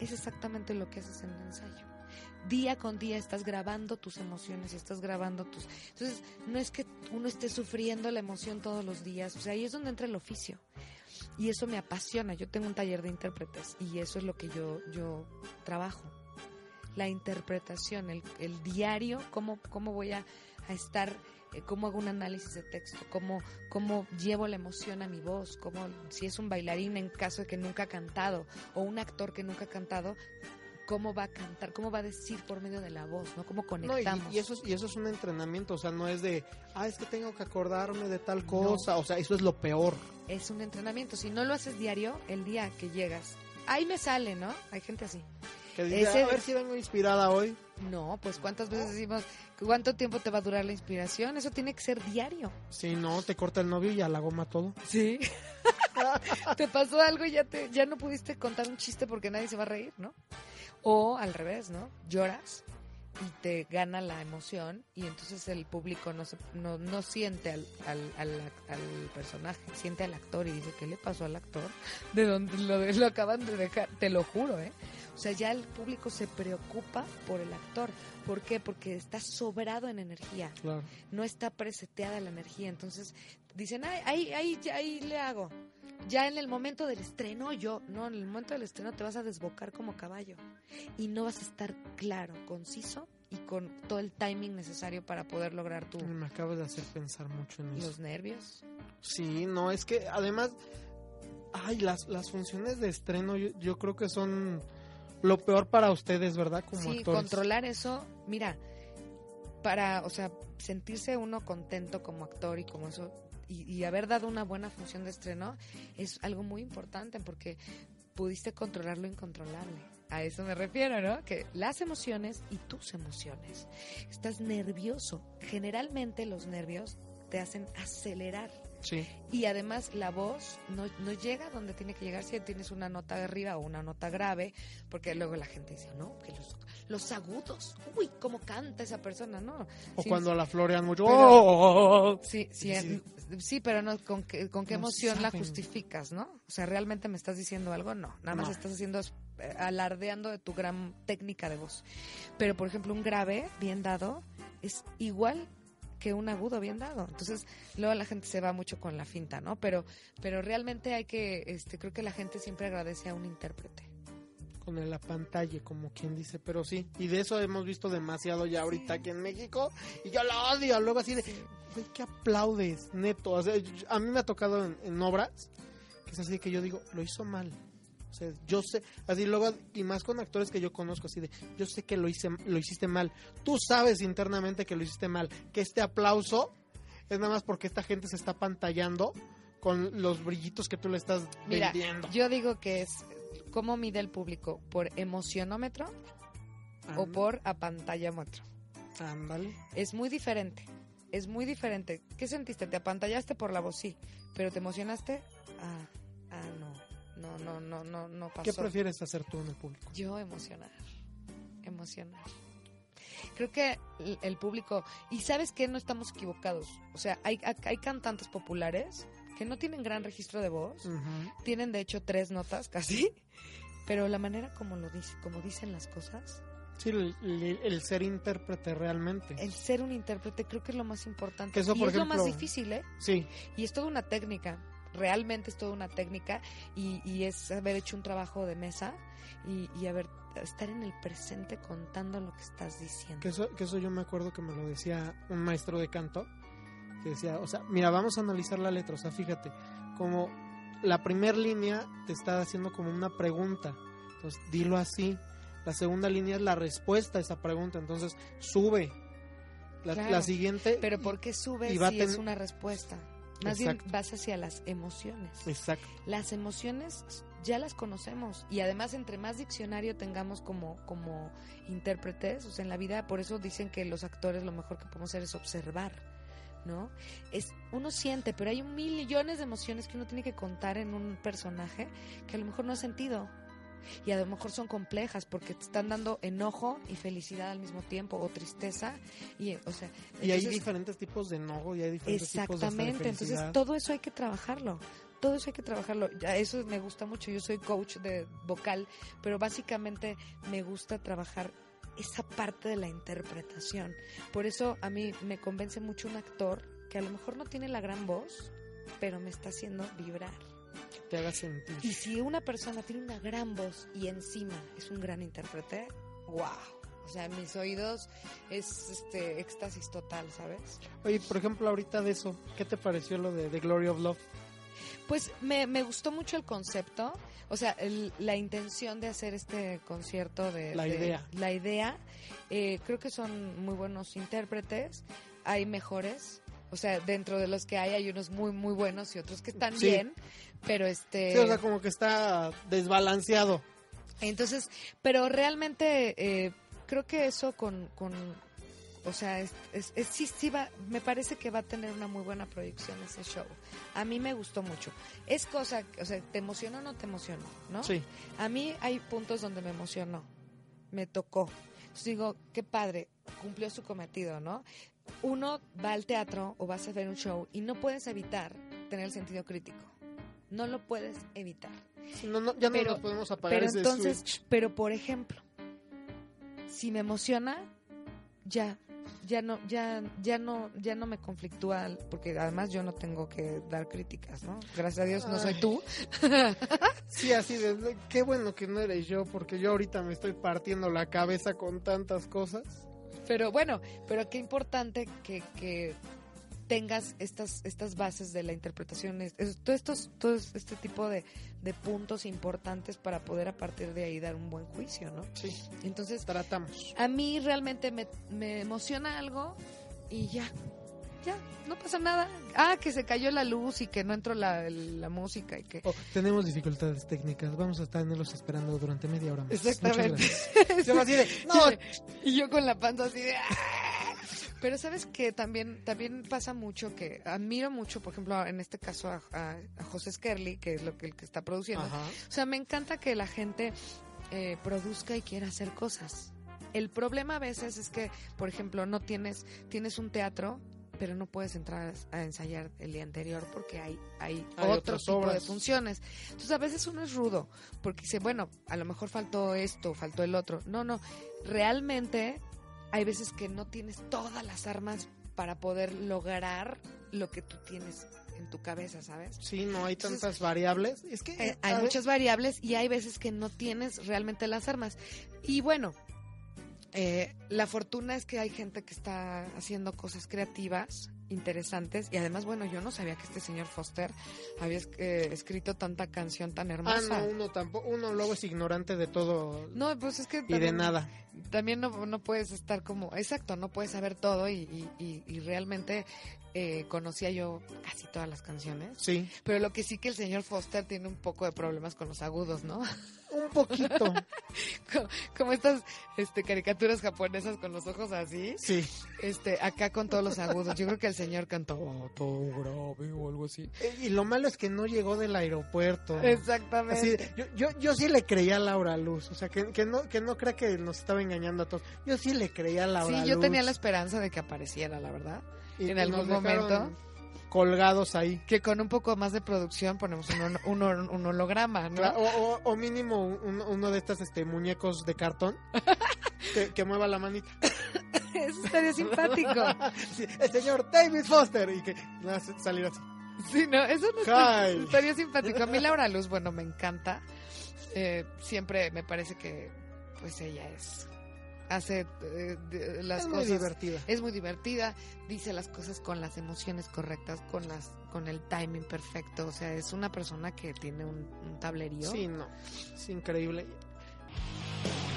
Es exactamente lo que haces en el ensayo. Día con día estás grabando tus emociones y estás grabando tus... Entonces, no es que uno esté sufriendo la emoción todos los días, o sea, ahí es donde entra el oficio. Y eso me apasiona. Yo tengo un taller de intérpretes y eso es lo que yo, yo trabajo la interpretación, el, el diario, cómo, cómo voy a, a estar, eh, cómo hago un análisis de texto, cómo, cómo llevo la emoción a mi voz, cómo, si es un bailarín en caso de que nunca ha cantado o un actor que nunca ha cantado, cómo va a cantar, cómo va a decir por medio de la voz, ¿no? Cómo No, y, conectamos. y eso es, y eso es un entrenamiento, o sea, no es de, ah, es que tengo que acordarme de tal cosa, o sea, eso es lo peor. Es un entrenamiento. Si no lo haces diario, el día que llegas, ahí me sale, ¿no? Hay gente así. Que dice, Ese- a ver si vengo inspirada hoy. No, pues cuántas veces decimos, ¿cuánto tiempo te va a durar la inspiración? Eso tiene que ser diario. Si no, te corta el novio y a la goma todo. Sí. te pasó algo y ya, te, ya no pudiste contar un chiste porque nadie se va a reír, ¿no? O al revés, ¿no? Lloras y te gana la emoción y entonces el público no, se, no, no siente al, al, al, al personaje, siente al actor y dice, ¿qué le pasó al actor? De donde lo, lo acaban de dejar, te lo juro, ¿eh? O sea, ya el público se preocupa por el actor. ¿Por qué? Porque está sobrado en energía. Claro. No está preseteada la energía. Entonces dicen, ay, ahí, ahí, ahí le hago. Ya en el momento del estreno, yo, no, en el momento del estreno te vas a desbocar como caballo. Y no vas a estar claro, conciso y con todo el timing necesario para poder lograr tu, Me acabas de hacer pensar mucho en eso. los nervios. Sí, no, es que además, ay, las, las funciones de estreno yo, yo creo que son lo peor para ustedes, ¿verdad? Como sí, actores. controlar eso, mira, para, o sea, sentirse uno contento como actor y como eso, y, haber dado una buena función de estreno, es algo muy importante porque pudiste controlar lo incontrolable. A eso me refiero, ¿no? Que las emociones y tus emociones. Estás nervioso. Generalmente los nervios te hacen acelerar. Sí, Y además la voz no, no llega donde tiene que llegar si tienes una nota arriba o una nota grave, porque luego la gente dice, no, que los, los agudos, uy, cómo canta esa persona, ¿no? o Sí, cuando la florean mucho. Pero- ¡oh! Sí, sí, Sí. pero no, ¿con qué, con qué No emoción la justificas, no? O sea, ¿realmente me estás diciendo algo? No, nada más No. estás haciendo, eh, alardeando de tu gran técnica de voz. Pero, por ejemplo, un grave bien dado es igual que un agudo bien dado. Entonces, luego la gente se va mucho con la finta, ¿no? Pero, pero realmente hay que, este, creo que la gente siempre agradece a un intérprete. Con la pantalla, como quien dice, pero sí. Y de eso hemos visto demasiado ya ahorita aquí en México. Y yo lo odio. Luego así de, güey, ¿qué aplaudes? Neto. O sea, yo- a mí me ha tocado en, en obras que es así que yo digo, lo hizo mal. O sea, yo sé, así luego, y más con actores que yo conozco, así de, yo sé que lo, hice, lo hiciste mal. Tú sabes internamente que lo hiciste mal. Que este aplauso es nada más porque esta gente se está pantallando con los brillitos que tú le estás Mira, vendiendo. yo digo que es cómo mide el público, por emocionómetro o por apantallámetro. Ándale. Es muy diferente. Es muy diferente. ¿Qué sentiste? ¿Te apantallaste por la voz? Sí. ¿Pero te emocionaste? Ah, ah, no. No, no, no, no, no pasó. ¿Qué prefieres hacer tú en el público? Yo emocionar. Emocionar. Creo que el, el público... Y sabes que no estamos equivocados. O sea, hay, hay cantantes populares que no tienen gran registro de voz. Ujú. Tienen de hecho tres notas casi. Pero la manera como lo dice, como dicen las cosas, Sí, el, el- el ser intérprete realmente. el ser un intérprete creo que es lo más importante. Que eso, y por es lo más ejemplo- difícil, ¿eh? Sí, Y es toda una técnica, realmente es toda una técnica y, y es haber hecho un trabajo de mesa y, y haber estar en el presente contando lo que estás diciendo. que eso, que eso yo me acuerdo que me lo decía un maestro de canto, que decía, o sea, mira, vamos a analizar la letra, o sea, fíjate, como la primera línea te está haciendo como una pregunta, entonces dilo así, la segunda línea es la respuesta a esa pregunta, entonces sube, la, Claro, la siguiente, Pero ¿por qué sube y si va es ten- una respuesta? Más bien vas hacia las emociones. exacto, Las emociones ya las conocemos y además entre más diccionario tengamos como, como intérpretes, o sea, en la vida, por eso dicen que los actores lo mejor que podemos hacer es observar, ¿no? Es, uno siente, pero hay un mil millones de emociones que uno tiene que contar en un personaje que a lo mejor no ha sentido. Y a lo mejor son complejas porque te están dando enojo y felicidad al mismo tiempo o tristeza y o sea y hay diferentes tipos de enojo y hay diferentes tipos de, Exactamente, entonces todo eso hay que trabajarlo. Todo eso hay que trabajarlo. Eso me gusta mucho. Yo soy coach de vocal, pero básicamente me gusta trabajar esa parte de la interpretación. Por eso a mí me convence mucho un actor que a lo mejor no tiene la gran voz, pero me está haciendo vibrar. Te haga sentir. Y si una persona tiene una gran voz y encima es un gran intérprete, wow. O sea, en mis oídos es este éxtasis total, ¿sabes? Oye, por ejemplo, ahorita de eso, ¿qué te pareció lo de The Glory of Love? Pues me, me gustó mucho el concepto, o sea, el- la intención de hacer este concierto de... La de- idea. La idea, eh, creo que son muy buenos intérpretes, hay mejores, o sea, dentro de los que hay hay unos muy, muy buenos y otros que están Sí. bien, pero este... Sí, o sea, como que está desbalanceado. Entonces, pero realmente eh, creo que eso con, con o sea, es, es- es- sí, sí va, me parece que va a tener una muy buena proyección ese show. A mí me gustó mucho. Es cosa, o sea, ¿te emocionó o no te emocionó? ¿no? Sí. A mí hay puntos donde me emocionó, me tocó. Entonces digo, qué padre, cumplió su cometido, ¿no? Uno va al teatro o vas a ver un show y no puedes evitar tener el sentido crítico. No lo puedes evitar. No, no, ya Pero- no nos podemos apagar Pero entonces, switch. pero por ejemplo, si me emociona, ya, ya no, ya, ya no, ya no me conflictúa, porque además yo no tengo que dar críticas, ¿no? Gracias a Dios no soy tú. Sí, así de- qué bueno que no eres yo, porque yo ahorita me estoy partiendo la cabeza con tantas cosas. Pero bueno, pero qué importante que, que tengas estas, estas bases de la interpretación, es- es- todo, estos, todo este tipo de, de puntos importantes para poder a partir de ahí dar un buen juicio, ¿no? Sí, Entonces, tratamos. a mí realmente me, me emociona algo y ya, ya, no pasa nada. Ah, que se cayó la luz y que no entró la, la música y que... Oh, tenemos dificultades técnicas, vamos a estarnos esperando durante media hora más. Exactamente. Muchas gracias. Yo así de, no, Y yo con la panza así de... Pero sabes que también también pasa mucho que admiro mucho, por ejemplo, en este caso a, a, a José Skerli, que es lo que el que está produciendo. Ajá. O sea, me encanta que la gente eh, produzca y quiera hacer cosas. El problema a veces es que, por ejemplo, no tienes tienes un teatro, pero no puedes entrar a ensayar el día anterior porque hay hay, Hay otro tipo de funciones. Entonces a veces uno es rudo porque dice, bueno, a lo mejor faltó esto, faltó el otro. No, no, realmente hay veces que no tienes todas las armas para poder lograr lo que tú tienes en tu cabeza, ¿sabes? Sí, no hay Entonces, tantas variables. Es que Eh, hay muchas variables y hay veces que no tienes realmente las armas. Y bueno, eh, la fortuna es que hay gente que está haciendo cosas creativas, interesantes. Y además, bueno, yo no sabía que este señor Foster había eh, escrito tanta canción tan Ah, hermosa. no, uno tampoco, uno luego es ignorante de todo no, pues es que y de nada. También no, no puedes estar como, exacto, no puedes saber todo y, y- realmente eh, conocía yo casi todas las canciones. Sí, Pero lo que sí que el señor Foster tiene un poco de problemas con los agudos, ¿no? un poquito. como, como estas este, caricaturas japonesas con los ojos así, Sí. este, acá con todos los agudos. Yo creo que el señor cantó todo grave o algo así. Eh, Y lo malo es que no llegó del aeropuerto. Exactamente. Así, yo, yo, yo sí le creía a Laura Luz, o sea, que, que no que no crea que nos estaba engañando a todos. Yo sí le creía a Laura sí, Luz. yo tenía la esperanza de que apareciera, la verdad. Y- en algún momento. colgados ahí. Que con un poco más de producción ponemos un, un, hol- un holograma, ¿no? O, o- o mínimo un- uno de estos este, muñecos de cartón que, que mueva la manita. Eso estaría simpático. Sí, el señor David Foster y que salir así. Sí, no, eso no Hi. estaría simpático. A mí Laura Luz, bueno, me encanta. Eh, siempre me parece que, pues ella es, hace eh, de- las es muy cosas. divertida. Es muy divertida, dice las cosas con las emociones correctas, con las, con el timing perfecto. O sea, es una persona que tiene un, un tablerío. Sí, no, es increíble.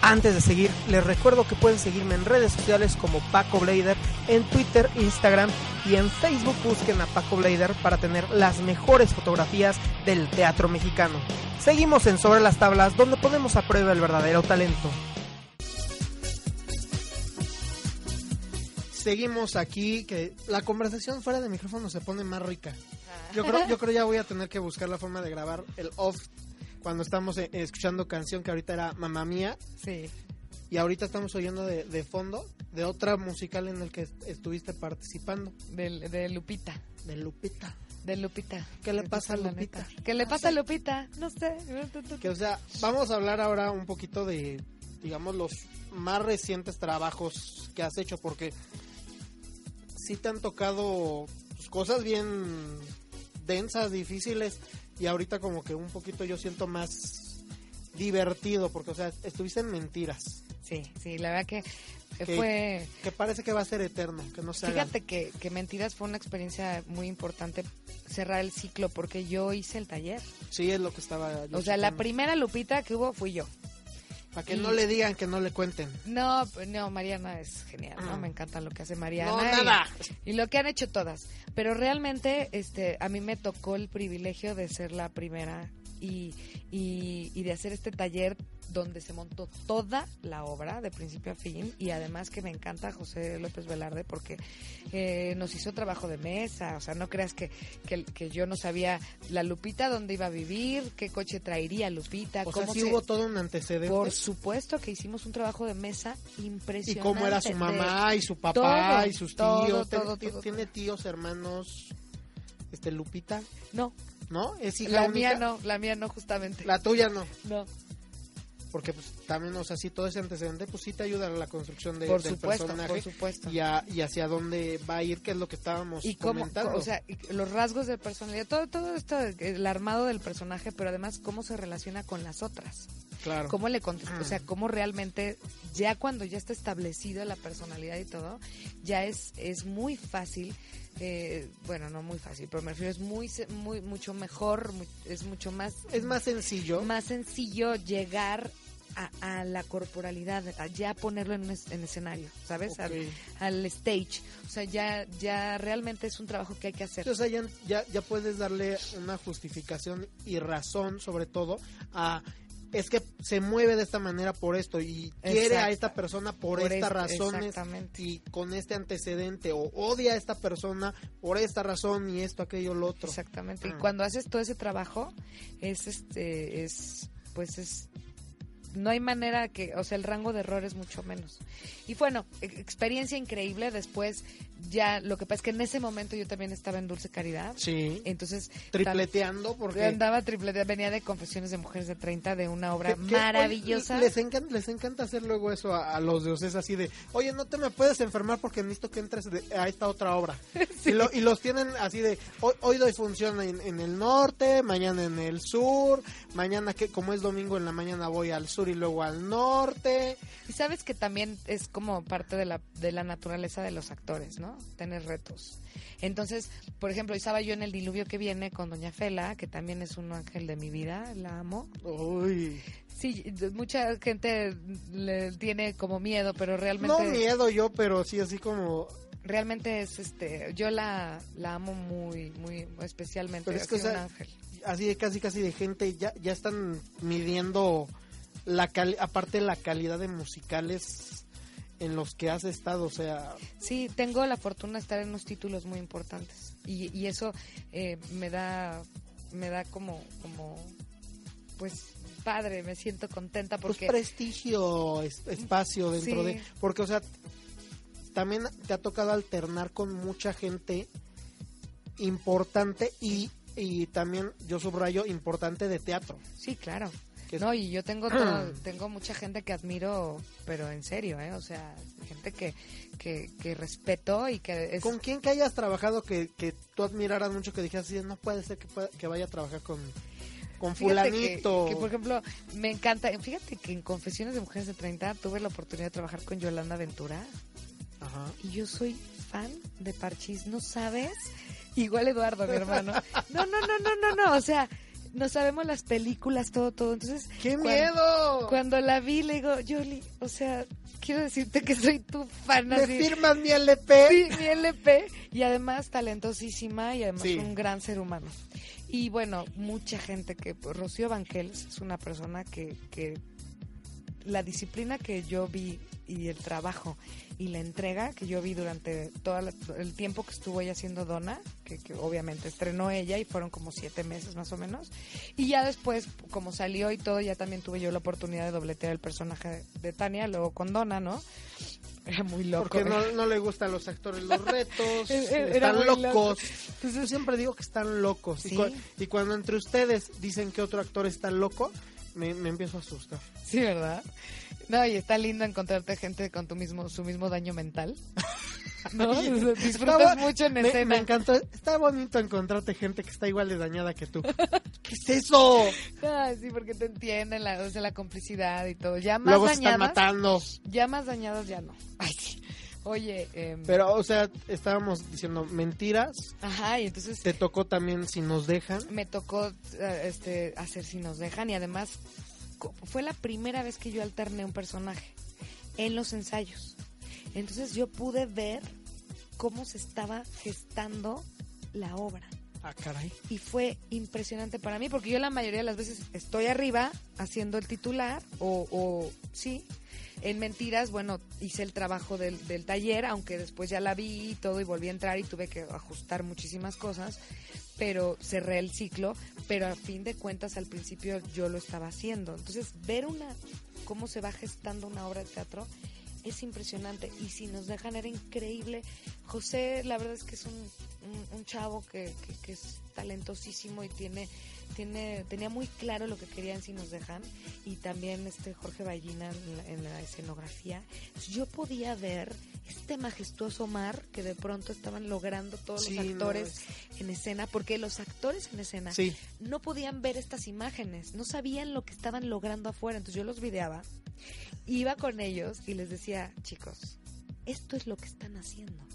Antes de seguir, les recuerdo que pueden seguirme en redes sociales como Paco Blader, en Twitter, Instagram y en Facebook busquen a Paco Blader para tener las mejores fotografías del teatro mexicano. Seguimos en Sobre las Tablas donde ponemos a prueba el verdadero talento. Seguimos aquí, que la conversación fuera de micrófono se pone más rica. Ah. Yo creo, yo creo ya voy a tener que buscar la forma de grabar el off cuando estamos eh, escuchando canción que ahorita era Mamá Mía Sí. y ahorita estamos oyendo de, de fondo de otra musical en el que est- estuviste participando, De, de Lupita. de Lupita. De Lupita. ¿Qué le pasa a Lupita? ¿Qué le pasa a Lupita? No sé. Que o sea, vamos a hablar ahora un poquito de, digamos, los más recientes trabajos que has hecho, porque sí te han tocado pues, cosas bien densas, difíciles, y ahorita como que un poquito yo siento más divertido, porque o sea, estuviste en mentiras, Sí, sí, la verdad que Que- fue... que parece que va a ser eterno, que no se. Fíjate que, que Mentiras fue una experiencia muy importante cerrar el ciclo porque yo hice el taller. Sí, es lo que estaba yo O sea, la primera Lupita que hubo fui yo. Para que y- no le digan, que no le cuenten. No, no, Mariana es genial, ¿no? Ah. Me encanta lo que hace Mariana. No, y- nada. Y, lo que han hecho todas. Pero realmente, este, a mí me tocó el privilegio de ser la primera y, y, y de hacer este taller donde se montó toda la obra de principio a fin y además que me encanta José López Velarde porque eh, nos hizo trabajo de mesa, o sea, no creas que, que, que yo no sabía la Lupita dónde iba a vivir, qué coche traería Lupita, O sea, sí se- hubo todo un antecedente. por supuesto que hicimos un trabajo de mesa y impresionante. cómo era su mamá y su papá todo, y sus todo, tíos. todo, ¿Tiene, tíos, hermanos, este Lupita, No, ¿no? ¿Es hija la única? mía no, la mía no justamente. La tuya no. No, Porque pues también, o sea, sí, todo ese antecedente, pues sí te ayuda a la construcción de, por del supuesto, personaje. por supuesto. Y, a- y hacia dónde va a ir, que es lo que estábamos y cómo, comentando. o sea, los rasgos de personalidad, todo, todo esto, el armado del personaje, pero además cómo se relaciona con las otras. claro. cómo le contesta, o sea, cómo realmente ya cuando ya está establecido la personalidad y todo, ya es es muy fácil, eh, bueno, no muy fácil, pero me refiero es muy muy mucho mejor, mu- es mucho más Es más sencillo. más sencillo llegar a, a la corporalidad, a ya ponerlo en, es- en escenario, ¿sabes? Al, stage. O sea, ya ya realmente es un trabajo que hay que hacer. O sea, ya, ya, ya puedes darle una justificación y razón, sobre todo, a es que se mueve de esta manera por esto y quiere a esta persona por, Por estas este- razones y con este antecedente o odia a esta persona por esta razón y esto, aquello, lo otro. Exactamente. Y Ah. cuando haces todo ese trabajo, es este, es, pues es, no hay manera que, o sea, el rango de error es mucho menos. Y bueno, e- experiencia increíble. Después, ya, lo que pasa es que en ese momento yo también estaba en Dulce Caridad. Sí. Entonces, Tripleteando porque... andaba triple, venía de Confesiones de Mujeres de 30, de una obra que- que, maravillosa. oye, les, encanta, les encanta hacer luego eso a, a los ustedes así de, oye, no te me puedes enfermar porque necesito que entres de- a esta otra obra. y, lo- y los tienen así de, hoy, hoy doy función en, en el norte, mañana en el sur, mañana que como es domingo en la mañana voy al sur y luego al norte. Y sabes que también es como parte de la, de la naturaleza de los actores, ¿no? Tener retos. Entonces, por ejemplo, estaba yo en el diluvio que viene con Doña Fela, que también es un ángel de mi vida, la amo. Uy. Sí, mucha gente le tiene como miedo, pero realmente No miedo yo, pero sí así como... realmente es este, yo la, la amo muy muy especialmente, Pero es es que, o sea, un ángel. así de casi casi de gente ya ya están midiendo la cali- aparte la calidad de musicales en los que has estado o sea Sí, tengo la fortuna de estar en unos títulos muy importantes y, y eso eh, me da me da como como pues padre, me siento contenta pues porque prestigio es- espacio dentro Sí. de porque o sea también te ha tocado alternar con mucha gente importante y y también yo subrayo importante de teatro sí, claro. Es- No, y yo tengo todo- tengo mucha gente que admiro, pero en serio, ¿eh? O sea, gente que que, que respeto y que es con quién que hayas trabajado que, que tú admiraras mucho que dijeras "Sí, no puede ser que que vaya a trabajar con con Fíjate que- fulanito Que, por ejemplo, me encanta. Fíjate que en Confesiones de Mujeres de 30 tuve la oportunidad de trabajar con Yolanda Ventura. Ajá. Y yo soy fan de Parchís, ¿no sabes? Igual Eduardo, mi hermano. No, no, no, no, no, no. O sea, no sabemos las películas, todo, todo. Entonces, ¡Qué cuan- miedo! Cuando la vi, le digo, Yoli, o sea, quiero decirte que soy tu fan. ¿Me así. firmas mi LP? Sí, mi LP. Y además talentosísima y además Sí. un gran ser humano. Y bueno, mucha gente que... pues, Rocío Banquels es una persona que, que la disciplina que yo vi y el trabajo y la entrega que yo vi durante todo el tiempo que estuvo ella haciendo Donna, que, que obviamente estrenó ella y fueron como siete meses más o menos. Y ya después, como salió y todo, ya también tuve yo la oportunidad de dobletear el personaje de, Tania, luego con Donna, ¿no? Era muy loco. Porque no, no le gustan los actores los retos, están muy loco. locos. Entonces yo siempre digo que están locos. Y, Sí. cua- y cuando entre ustedes dicen que otro actor está loco, me, me empiezo a asustar. Sí, ¿verdad? No, y está lindo encontrarte gente con tu mismo, su mismo daño mental. ¿No? Disfrutas está mucho en me, escena. me encantó. Está bonito encontrarte gente que está igual de dañada que tú. ¿Qué es eso? Ah, sí, porque te entienden, la, o sea, la complicidad y todo. Ya más Luego se están dañadas, matando. ya más dañadas ya no. Ay, sí. Oye, em, Pero, o sea, estábamos diciendo mentiras. ajá, y entonces Te tocó también si nos dejan. me tocó eh, este hacer si nos dejan y además fue la primera vez que yo alterné un personaje en los ensayos. Entonces yo pude ver cómo se estaba gestando la obra. Ah, caray. Y fue impresionante para mí, porque yo la mayoría de las veces estoy arriba haciendo el titular, o, o sí, en mentiras, bueno, hice el trabajo del, del, taller, aunque después ya la vi y todo y volví a entrar y tuve que ajustar muchísimas cosas, pero cerré el ciclo, pero a fin de cuentas al principio yo lo estaba haciendo. Entonces, ver una cómo se va gestando una obra de teatro es impresionante y si nos dejan era increíble. José, la verdad es que es un, un, un chavo que, que, que es talentosísimo y tiene tiene, tenía muy claro lo que querían si nos dejan y también este Jorge Ballina en la, en la, escenografía. Yo podía ver este majestuoso mar que de pronto estaban logrando todos sí, los actores no es... en escena, porque los actores en escena sí. no podían ver estas imágenes, no sabían lo que estaban logrando afuera, entonces yo los videaba, iba con ellos y les decía, chicos, esto es lo que están haciendo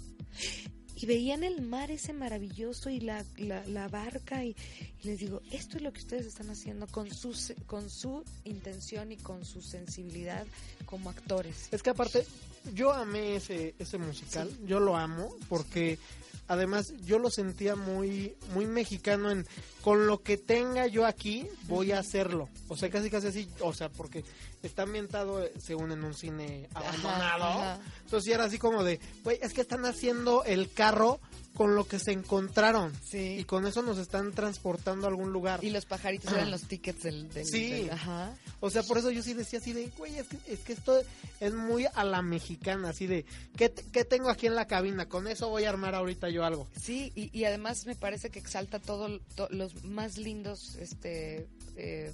y veían el mar ese maravilloso y la, la, la barca y, y, les digo, esto es lo que ustedes están haciendo con su, con su intención y con su sensibilidad como actores. Es que aparte, yo amé ese, ese musical, sí. yo lo amo porque además yo lo sentía muy muy mexicano en con lo que tenga yo aquí voy a hacerlo o sea casi casi así o sea porque está ambientado según en un cine abandonado Ajá, ajá. entonces era así como de güey es que están haciendo el carro con lo que se encontraron sí. y con eso nos están transportando a algún lugar y los pajaritos eran los tickets del, del sí del, ajá. o sea por eso yo sí decía así de güey es que, es que esto es muy a la mexicana así de ¿qué, qué tengo aquí en la cabina con eso voy a armar ahorita yo algo sí y, y además me parece que exalta todo to, los más lindos este eh,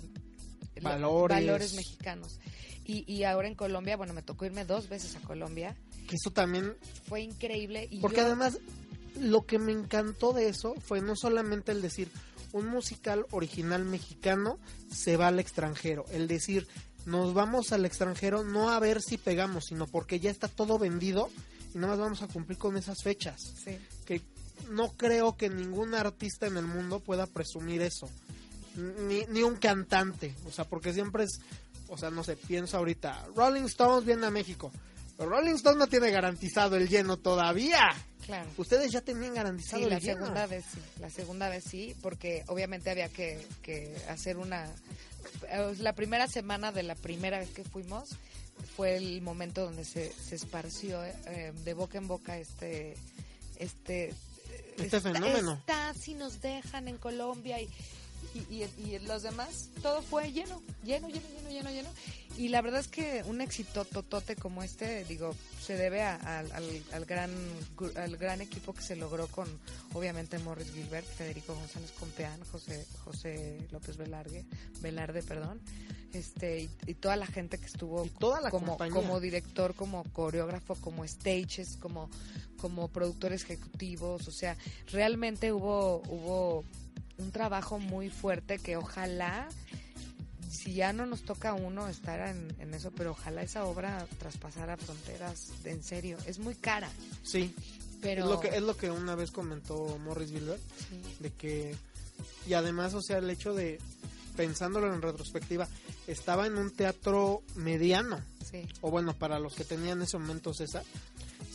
valores. valores mexicanos y, y ahora en Colombia bueno me tocó irme dos veces a Colombia que eso también fue increíble y porque yo... además lo que me encantó de eso fue no solamente el decir un musical original mexicano se va al extranjero, el decir nos vamos al extranjero no a ver si pegamos, sino porque ya está todo vendido y nada más vamos a cumplir con esas fechas. Sí. Que no creo que ningún artista en el mundo pueda presumir eso. Ni, ni un cantante, o sea, porque siempre es, o sea, no sé, pienso ahorita, Rolling Stones viene a México, pero Rolling Stones no tiene garantizado el lleno todavía. Claro. Ustedes ya tenían garantizado sí, el la lleno. segunda vez sí, la segunda vez sí, porque obviamente había que, que hacer una la primera semana de la primera vez que fuimos fue el momento donde se, se esparció eh, de boca en boca este este este fenómeno está si nos dejan en Colombia y y, y, y, los demás, todo fue lleno, lleno, lleno, lleno, lleno, lleno. Y la verdad es que un éxito totote como este, digo, se debe a, a, al, al, gran, al gran equipo que se logró con, obviamente, Morris Gilbert, Federico González Compeán, José, José López Velarde, Velarde, perdón, este, y, y, toda la gente que estuvo como, como director, como coreógrafo, como stages, como, como productor ejecutivos, o sea, realmente hubo, hubo un trabajo muy fuerte que ojalá si ya no nos toca a uno estar en, en, eso, pero ojalá esa obra traspasara fronteras de, en serio. Es muy cara. Sí. Pero es lo que es lo que una vez comentó Morris Gilbert sí. de que y además, o sea, el hecho de pensándolo en retrospectiva, estaba en un teatro mediano. Sí. O bueno, para los que tenían en ese momento César,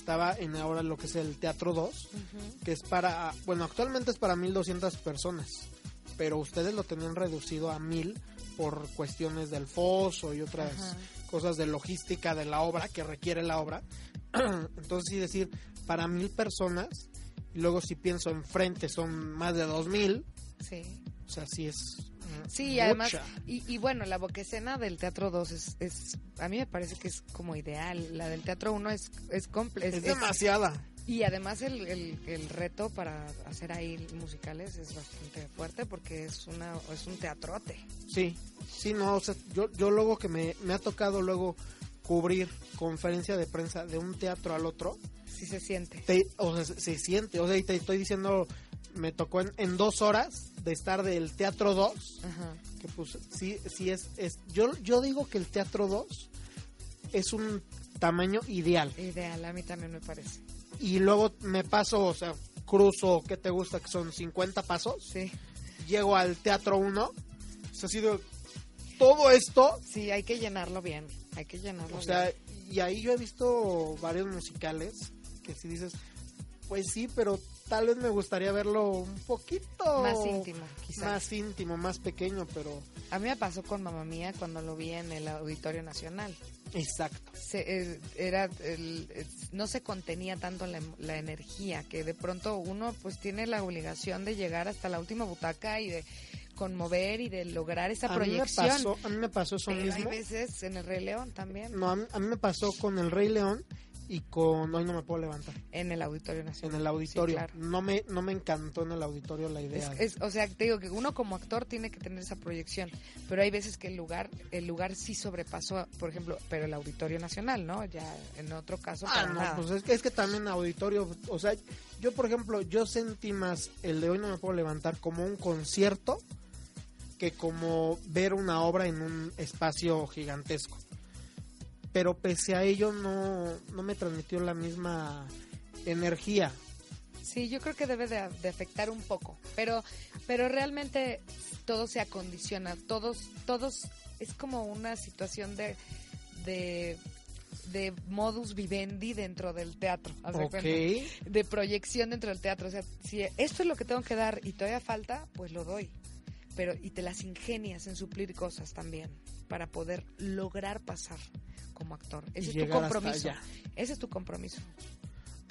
estaba en ahora lo que es el Teatro 2, uh -huh. que es para, bueno, actualmente es para 1200 personas, pero ustedes lo tenían reducido a 1000 por cuestiones del foso y otras cosas de logística de la obra que requiere la obra. Entonces, sí decir, para mil personas, y luego si pienso enfrente son más de 2000, sí. O sea, sí es Sí, y además, y, y, bueno, la boquecena del Teatro 2 es, es, a mí me parece que es como ideal. La del Teatro 1 es, es, es, es demasiada. Y además el, el, el, reto para hacer ahí musicales es bastante fuerte porque es una es un teatrote. Sí, sí, no, o sea, yo, yo luego que me, me ha tocado luego cubrir conferencia de prensa de un teatro al otro. Sí se siente. Te, o sea, se, se, siente, o sea, y te estoy diciendo, me tocó en, en dos horas de estar del Teatro 2, Ajá. que pues sí, sí es, es yo, yo digo que el Teatro 2 es un tamaño ideal. Ideal, a mí también me parece. Y luego me paso, o sea, cruzo, ¿qué te gusta? Que son 50 pasos. Sí. Llego al Teatro 1. O sea, ha sido todo esto. Sí, hay que llenarlo bien. Hay que llenarlo O sea, bien. y ahí yo he visto varios musicales que si dices, pues sí, pero tal vez me gustaría verlo un poquito Más íntimo, quizás. más íntimo, más pequeño, pero A mí me pasó con Mamá Mía cuando lo vi en el Auditorio Nacional. exacto. Se, eh, era el- no se contenía tanto la, la energía que de pronto uno pues tiene la obligación de llegar hasta la última butaca y de conmover y de lograr esa A mí, me proyección. pasó, a mí me pasó eso Pero hay mismo. veces en el Rey León también, No, a mí, a mí me pasó con el Rey León y con hoy no me puedo levantar en el Auditorio Nacional. en el auditorio. Sí, claro. No me no me encantó en el auditorio la Es- idea. es- o sea, te digo que uno como actor tiene que tener esa proyección, pero hay veces que el lugar, el lugar sí sobrepasó, por ejemplo, pero el Auditorio Nacional, ¿no? Ya en otro caso. Ah, para no, nada. pues es que, es que también auditorio, o sea, yo por ejemplo, yo sentí más el de hoy no me puedo levantar como un concierto que como ver una obra en un espacio gigantesco. Pero pese a ello no, no me transmitió la misma energía. Sí, yo creo que debe de, de afectar un poco, pero, pero realmente todo se acondiciona, todos, todos, es como una situación de, de, de modus vivendi dentro del teatro, cuenta. de proyección dentro del teatro, o sea, si esto es lo que tengo que dar y todavía falta, pues lo doy, pero y te las ingenias en suplir cosas también para poder lograr pasar como actor. Y Ese es tu compromiso. Ese es tu compromiso.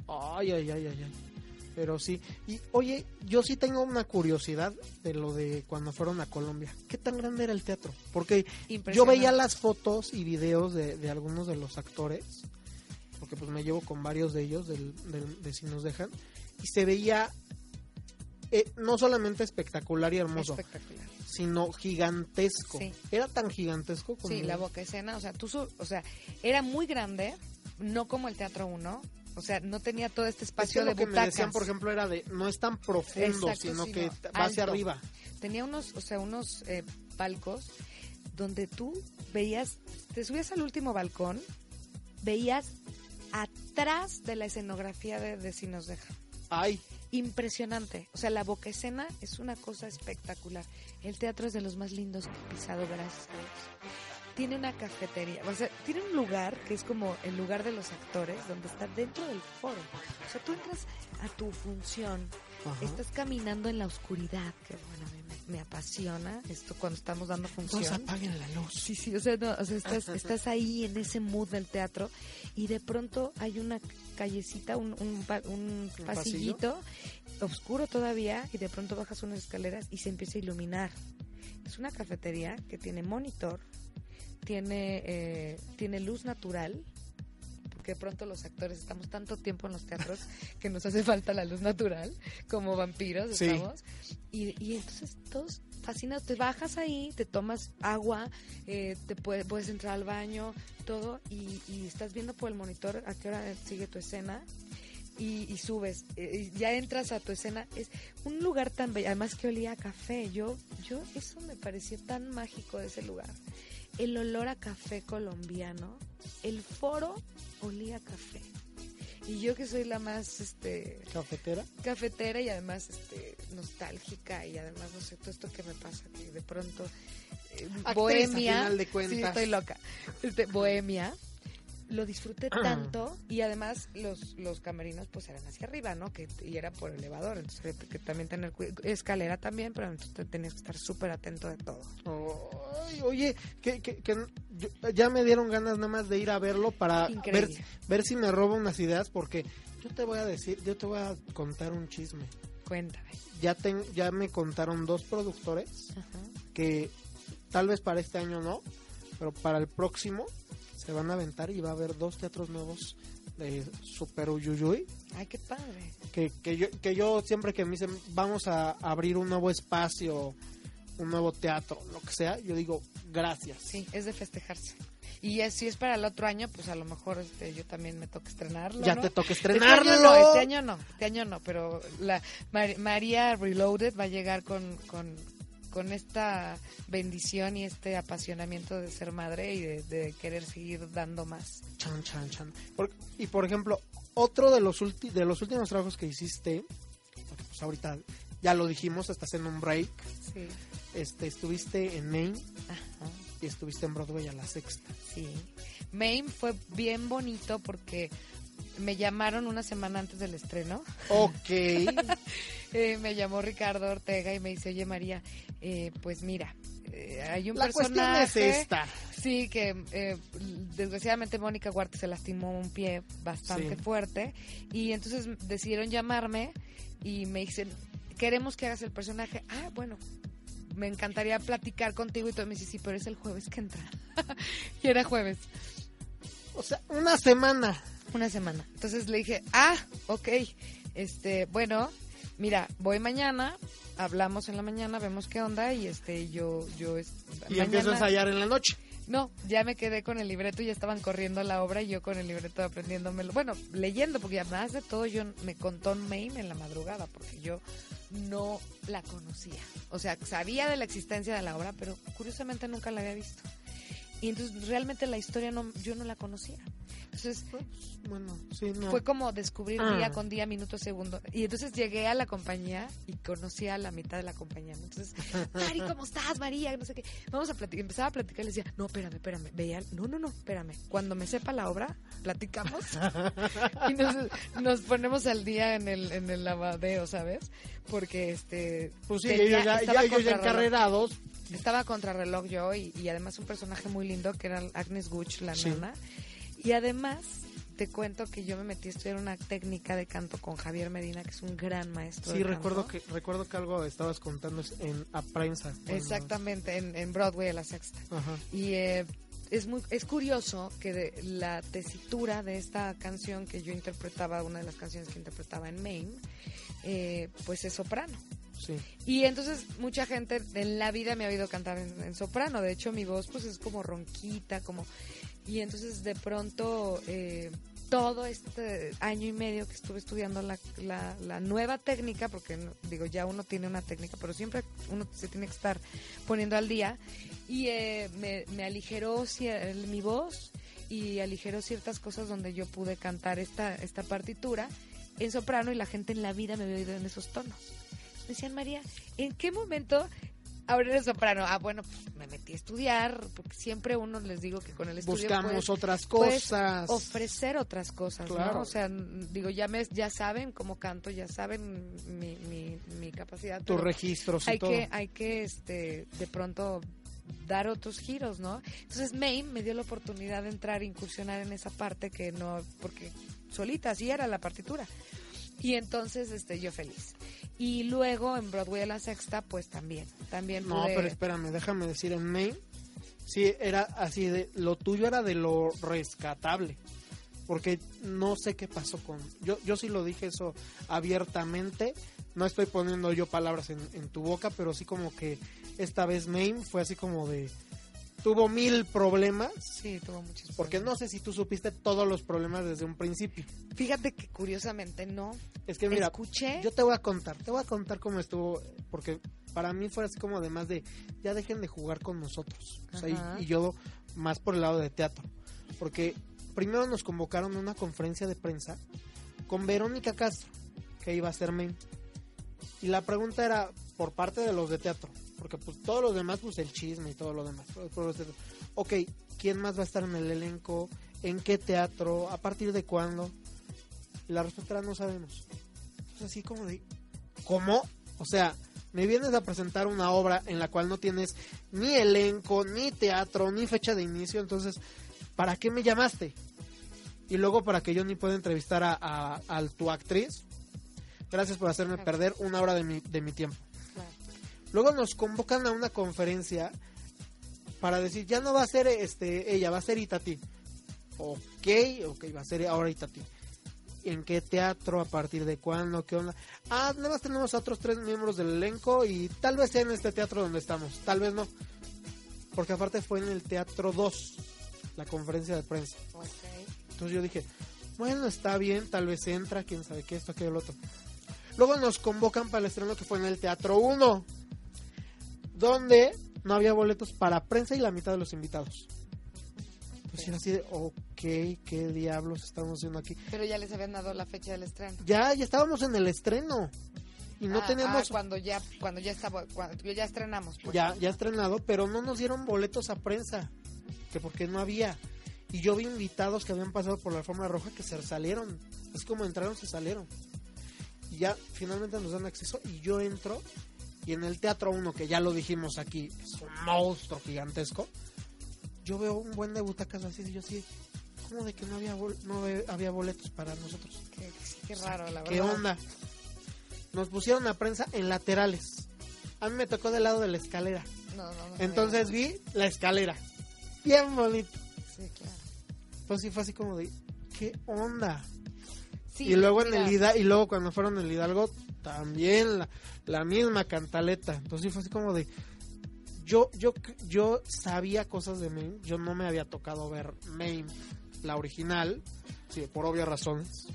Ay, ay, ay, ay, ay. Pero sí. Y oye, yo sí tengo una curiosidad de lo de cuando fueron a Colombia. ¿Qué tan grande era el teatro? Porque yo veía las fotos y videos de, de algunos de los actores, porque pues me llevo con varios de ellos, del, del- de si nos dejan, y se veía eh, no solamente espectacular y hermoso, espectacular. Sino gigantesco. Sí. Era tan gigantesco como... Sí, la boca escena, o sea, tú, o sea, era muy grande, no como el Teatro 1, o sea, no tenía todo este Es que espacio lo de que me butacas. decían, por ejemplo, era de no es tan profundo, Exacto, sino sino que va hacia arriba. Tenía unos, o sea, unos eh, palcos donde tú veías, te subías al último balcón, veías atrás de la escenografía de, de Si nos deja. Ay, Impresionante. O sea, la boca escena es una cosa espectacular. El teatro es de los más lindos que he pisado, gracias a Dios. Tiene una cafetería, o sea, tiene un lugar que es como el lugar de los actores, donde está dentro del foro. O sea, tú entras a tu función, Ajá. estás caminando en la oscuridad, que bueno, a mí me, me apasiona esto cuando estamos dando todos función. apaguen la luz. Sí, sí, o sea, no, o sea, estás, estás ahí en ese mood del teatro y de pronto hay una callecita, un, un ¿Un pasillito oscuro todavía y de pronto bajas unas escaleras y se empieza a iluminar. Es una cafetería que tiene monitor, tiene, eh, tiene luz natural, porque de pronto los actores estamos tanto tiempo en los teatros que nos hace falta la luz natural, como vampiros Sí. estamos. Y, y entonces todos fascinados, te bajas ahí, te tomas agua, eh, te puede- puedes entrar al baño, todo, y, y estás viendo por el monitor a qué hora sigue tu escena. Y, y subes, eh, y ya entras a tu escena. Es un lugar tan bello, además que olía a café. Yo, yo, eso me pareció tan mágico de ese lugar. El olor a café colombiano, el foro olía a café. Y yo que soy la más, este, Cafetera. cafetera y además este nostálgica y además no sé todo esto que me pasa que de pronto eh, bohemia final de sí estoy loca este, bohemia lo disfruté tanto y además los los camerinos pues eran hacia arriba no que y era por elevador entonces que también tener escalera también pero entonces te tenías que estar súper atento de todo. Ay, oye, que, que- que yo- ya me dieron ganas nada más de ir a verlo para ver, ver si me robo unas ideas porque yo te voy a decir, yo te voy a contar un chisme. cuéntame. Ya ten, ya me contaron dos productores Ajá. que tal vez para este año no, pero para el próximo se van a aventar y va a haber dos teatros nuevos de Super Uyuyuy. ay qué padre que, que yo que yo siempre que me dicen vamos a abrir un nuevo espacio un nuevo teatro lo que sea yo digo gracias sí es de festejarse y si es para el otro año pues a lo mejor este yo también me toca estrenarlo ya ¿no? te toca Este estrenarlo año no, este año no, este año no, pero la Mar- María Reloaded va a llegar con, con, con esta bendición y este apasionamiento de ser madre y de, de querer seguir dando más. Chan, chan, chan. Por- y por ejemplo otro de los ulti- de los últimos trabajos que hiciste porque pues ahorita ya lo dijimos estás en un break Sí, este estuviste en Maine ajá, y estuviste en Broadway a la sexta sí. Maine fue bien bonito porque me llamaron una semana antes del estreno. Ok. Eh, me llamó Ricardo Ortega y me dice, oye María, eh, pues mira, eh, hay un La cuestión es personaje... esta. Sí, que eh, desgraciadamente Mónica Huarte se lastimó un pie bastante Sí. fuerte y entonces decidieron llamarme y me dicen, queremos que hagas el personaje. Ah, bueno, me encantaría platicar contigo y todo. Me dice, sí, pero es el jueves que entra. y era jueves, O sea, una semana. una semana. Entonces le dije, ah, ok, este, bueno, mira, voy mañana, hablamos en la mañana, vemos qué onda y este, yo, yo, es- Y empiezo a mañana- ensayar en la noche. No, ya me quedé con el libreto y ya estaban corriendo la obra y yo con el libreto aprendiéndomelo. Bueno, leyendo, porque además de todo yo me contó Maine en la madrugada, porque yo no la conocía. O sea, sabía de la existencia de la obra, pero curiosamente nunca la había visto. Y entonces realmente la historia no, yo no la conocía. Entonces Bueno, sí, no. fue como descubrir Ah. día con día, minuto, segundo. Y entonces llegué a la compañía y conocí a la mitad de la compañía. Entonces, Mari, ¿cómo estás, María? No sé qué. Vamos a platicar. Empezaba a platicar y le decía, no, espérame, espérame. Veía, no, no, no, espérame. Cuando me sepa la obra, platicamos. y nos, nos ponemos al día en el, en el lavadeo, ¿sabes? Porque este. Pues sí, tenía- ellos ya, estaba ya ellos ya encarrerados. Estaba contrarreloj yo y, y además un personaje muy lindo que era Agnes Guch, la Sí. nana. Y además te cuento que yo me metí a estudiar una técnica de canto con Javier Medina, que es un gran maestro. Sí, de recuerdo canto. que recuerdo que algo estabas contando en a prensa. Exactamente, en, en Broadway a la sexta. Ajá. Y eh, es muy es curioso que de la tesitura de esta canción que yo interpretaba, una de las canciones que interpretaba en Maine, eh, pues es soprano. Sí. Y entonces mucha gente en la vida me ha oído cantar en, en soprano. De hecho, mi voz pues es como ronquita, como... Y entonces de pronto eh, todo este año y medio que estuve estudiando la, la, la nueva técnica, porque no- digo, ya uno tiene una técnica, pero siempre uno se tiene que estar poniendo al día. Y eh, me, me aligeró mi voz y aligeró ciertas cosas donde yo pude cantar esta, esta partitura en soprano y la gente en la vida me había oído en esos tonos. Me decían, María, ¿en qué momento ahora eres soprano? Ah, bueno, pues me metí a estudiar, porque siempre uno les digo que con el estudio Buscamos puedes- otras cosas. ofrecer otras cosas, Claro. ¿no? O sea, digo, ya me, ya saben cómo canto, ya saben mi, mi, mi capacidad. tus registros y hay todo. que, hay que, este, de pronto dar otros giros, ¿no? Entonces Maine me dio la oportunidad de entrar e incursionar en esa parte que no, porque solita así era la partitura. Y entonces, este, yo feliz. Y luego en Broadway a la sexta, pues también, también No, pude- pero espérame, déjame decir, en Maine, sí, era así de, lo tuyo era de lo rescatable, porque no sé qué pasó con, yo, yo sí lo dije eso abiertamente, no estoy poniendo yo palabras en, en tu boca, pero sí como que esta vez Maine fue así como de, tuvo mil problemas, Sí, tuvo muchos porque no sé si tú supiste todos los problemas desde un principio. Fíjate que curiosamente no. Es que mira, Escuché. yo te voy a contar, te voy a contar cómo estuvo, porque para mí fue así como de más de, ya dejen de jugar con nosotros. O sea, y- y, yo más por el lado de teatro. Porque primero nos convocaron a una conferencia de prensa con Verónica Castro, que iba a ser main. Y la pregunta era por parte de los de teatro, porque pues todos los demás, pues el chisme y todo lo demás. Ok, ¿quién más va a estar en el elenco? ¿En qué teatro? ¿A partir de cuándo? La respuesta era no sabemos. Entonces así como de, ¿cómo? O sea, me vienes a presentar una obra en la cual no tienes ni elenco, ni teatro, ni fecha de inicio, entonces, ¿para qué me llamaste? Y luego para que yo ni pueda entrevistar a, a- a tu actriz. Gracias por hacerme perder una hora de mi, de mi tiempo. Luego nos convocan a una conferencia para decir, ya no va a ser este ella, va a ser Itati. Ok, ok, va a ser ahora Itati. ¿En qué teatro? ¿A partir de cuándo? ¿Qué onda? Ah, nada más tenemos a otros tres miembros del elenco y tal vez sea en este teatro donde estamos, tal vez no. Porque aparte fue en el Teatro 2, la conferencia de prensa. Entonces yo dije, bueno, está bien, tal vez entra, quién sabe qué, esto, aquello, lo otro. Luego nos convocan para el estreno que fue en el Teatro 1, donde no había boletos para prensa y la mitad de los invitados. Entonces era así de, ok, ¿qué diablos estamos haciendo aquí? Pero ya les habían dado la fecha del estreno. Ya, ya estábamos en el estreno. Y no Ah, teníamos, ah, cuando ya cuando ya estaba cuando ya estrenamos pues. ya, ya estrenado, pero no nos dieron boletos a prensa. Que porque no había. Y yo vi invitados que habían pasado por la alfombra roja que se salieron. Es como entraron, se salieron. Y ya finalmente nos dan acceso y yo entro y en el Teatro 1, que ya lo dijimos aquí, es un monstruo gigantesco, yo veo un buen de butacas así y yo sí, ¿cómo de que no había, no había boletos para nosotros? Qué, raro, la verdad. ¿Qué onda? Nos pusieron a prensa en laterales. A mí me tocó del lado de la escalera. No, no, no, Entonces vi la escalera. Bien bonito. Sí, claro. Pues sí fue así como de, ¿qué onda? Sí, y luego en el Hidalgo, y luego cuando fueron en el Hidalgo también la, la misma cantaleta. Entonces fue así como de yo yo yo sabía cosas de Maine, yo no me había tocado ver Maine la original, sí, por obvias razones.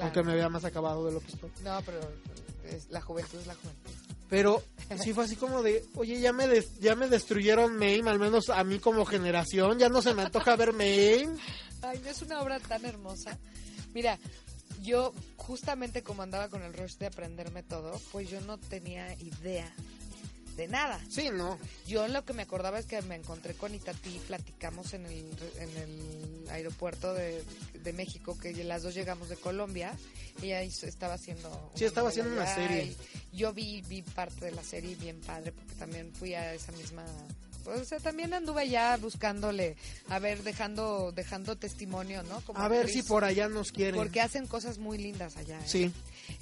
Aunque me había más acabado de lo que estoy. No, pero la juventud es la juventud. Pero sí fue así como de, oye, ya me ya me destruyeron Maine, al menos a mí como generación, ya no se me antoja ver Maine. Ay, no es una obra tan hermosa. Mira, yo justamente como andaba con el rush de aprenderme todo, pues yo no tenía idea de nada. Sí, no. Yo lo que me acordaba es que me encontré con Itatí, platicamos en el, en el aeropuerto de, México, que las dos llegamos de Colombia. Ella estaba haciendo... Sí, estaba haciendo una serie. Yo vi, vi parte de la serie bien padre, porque también fui a esa misma o sea, también anduve ya buscándole, a ver, dejando dejando testimonio, ¿no? a ver si por allá nos quieren. Porque hacen cosas muy lindas allá. ¿eh? Sí.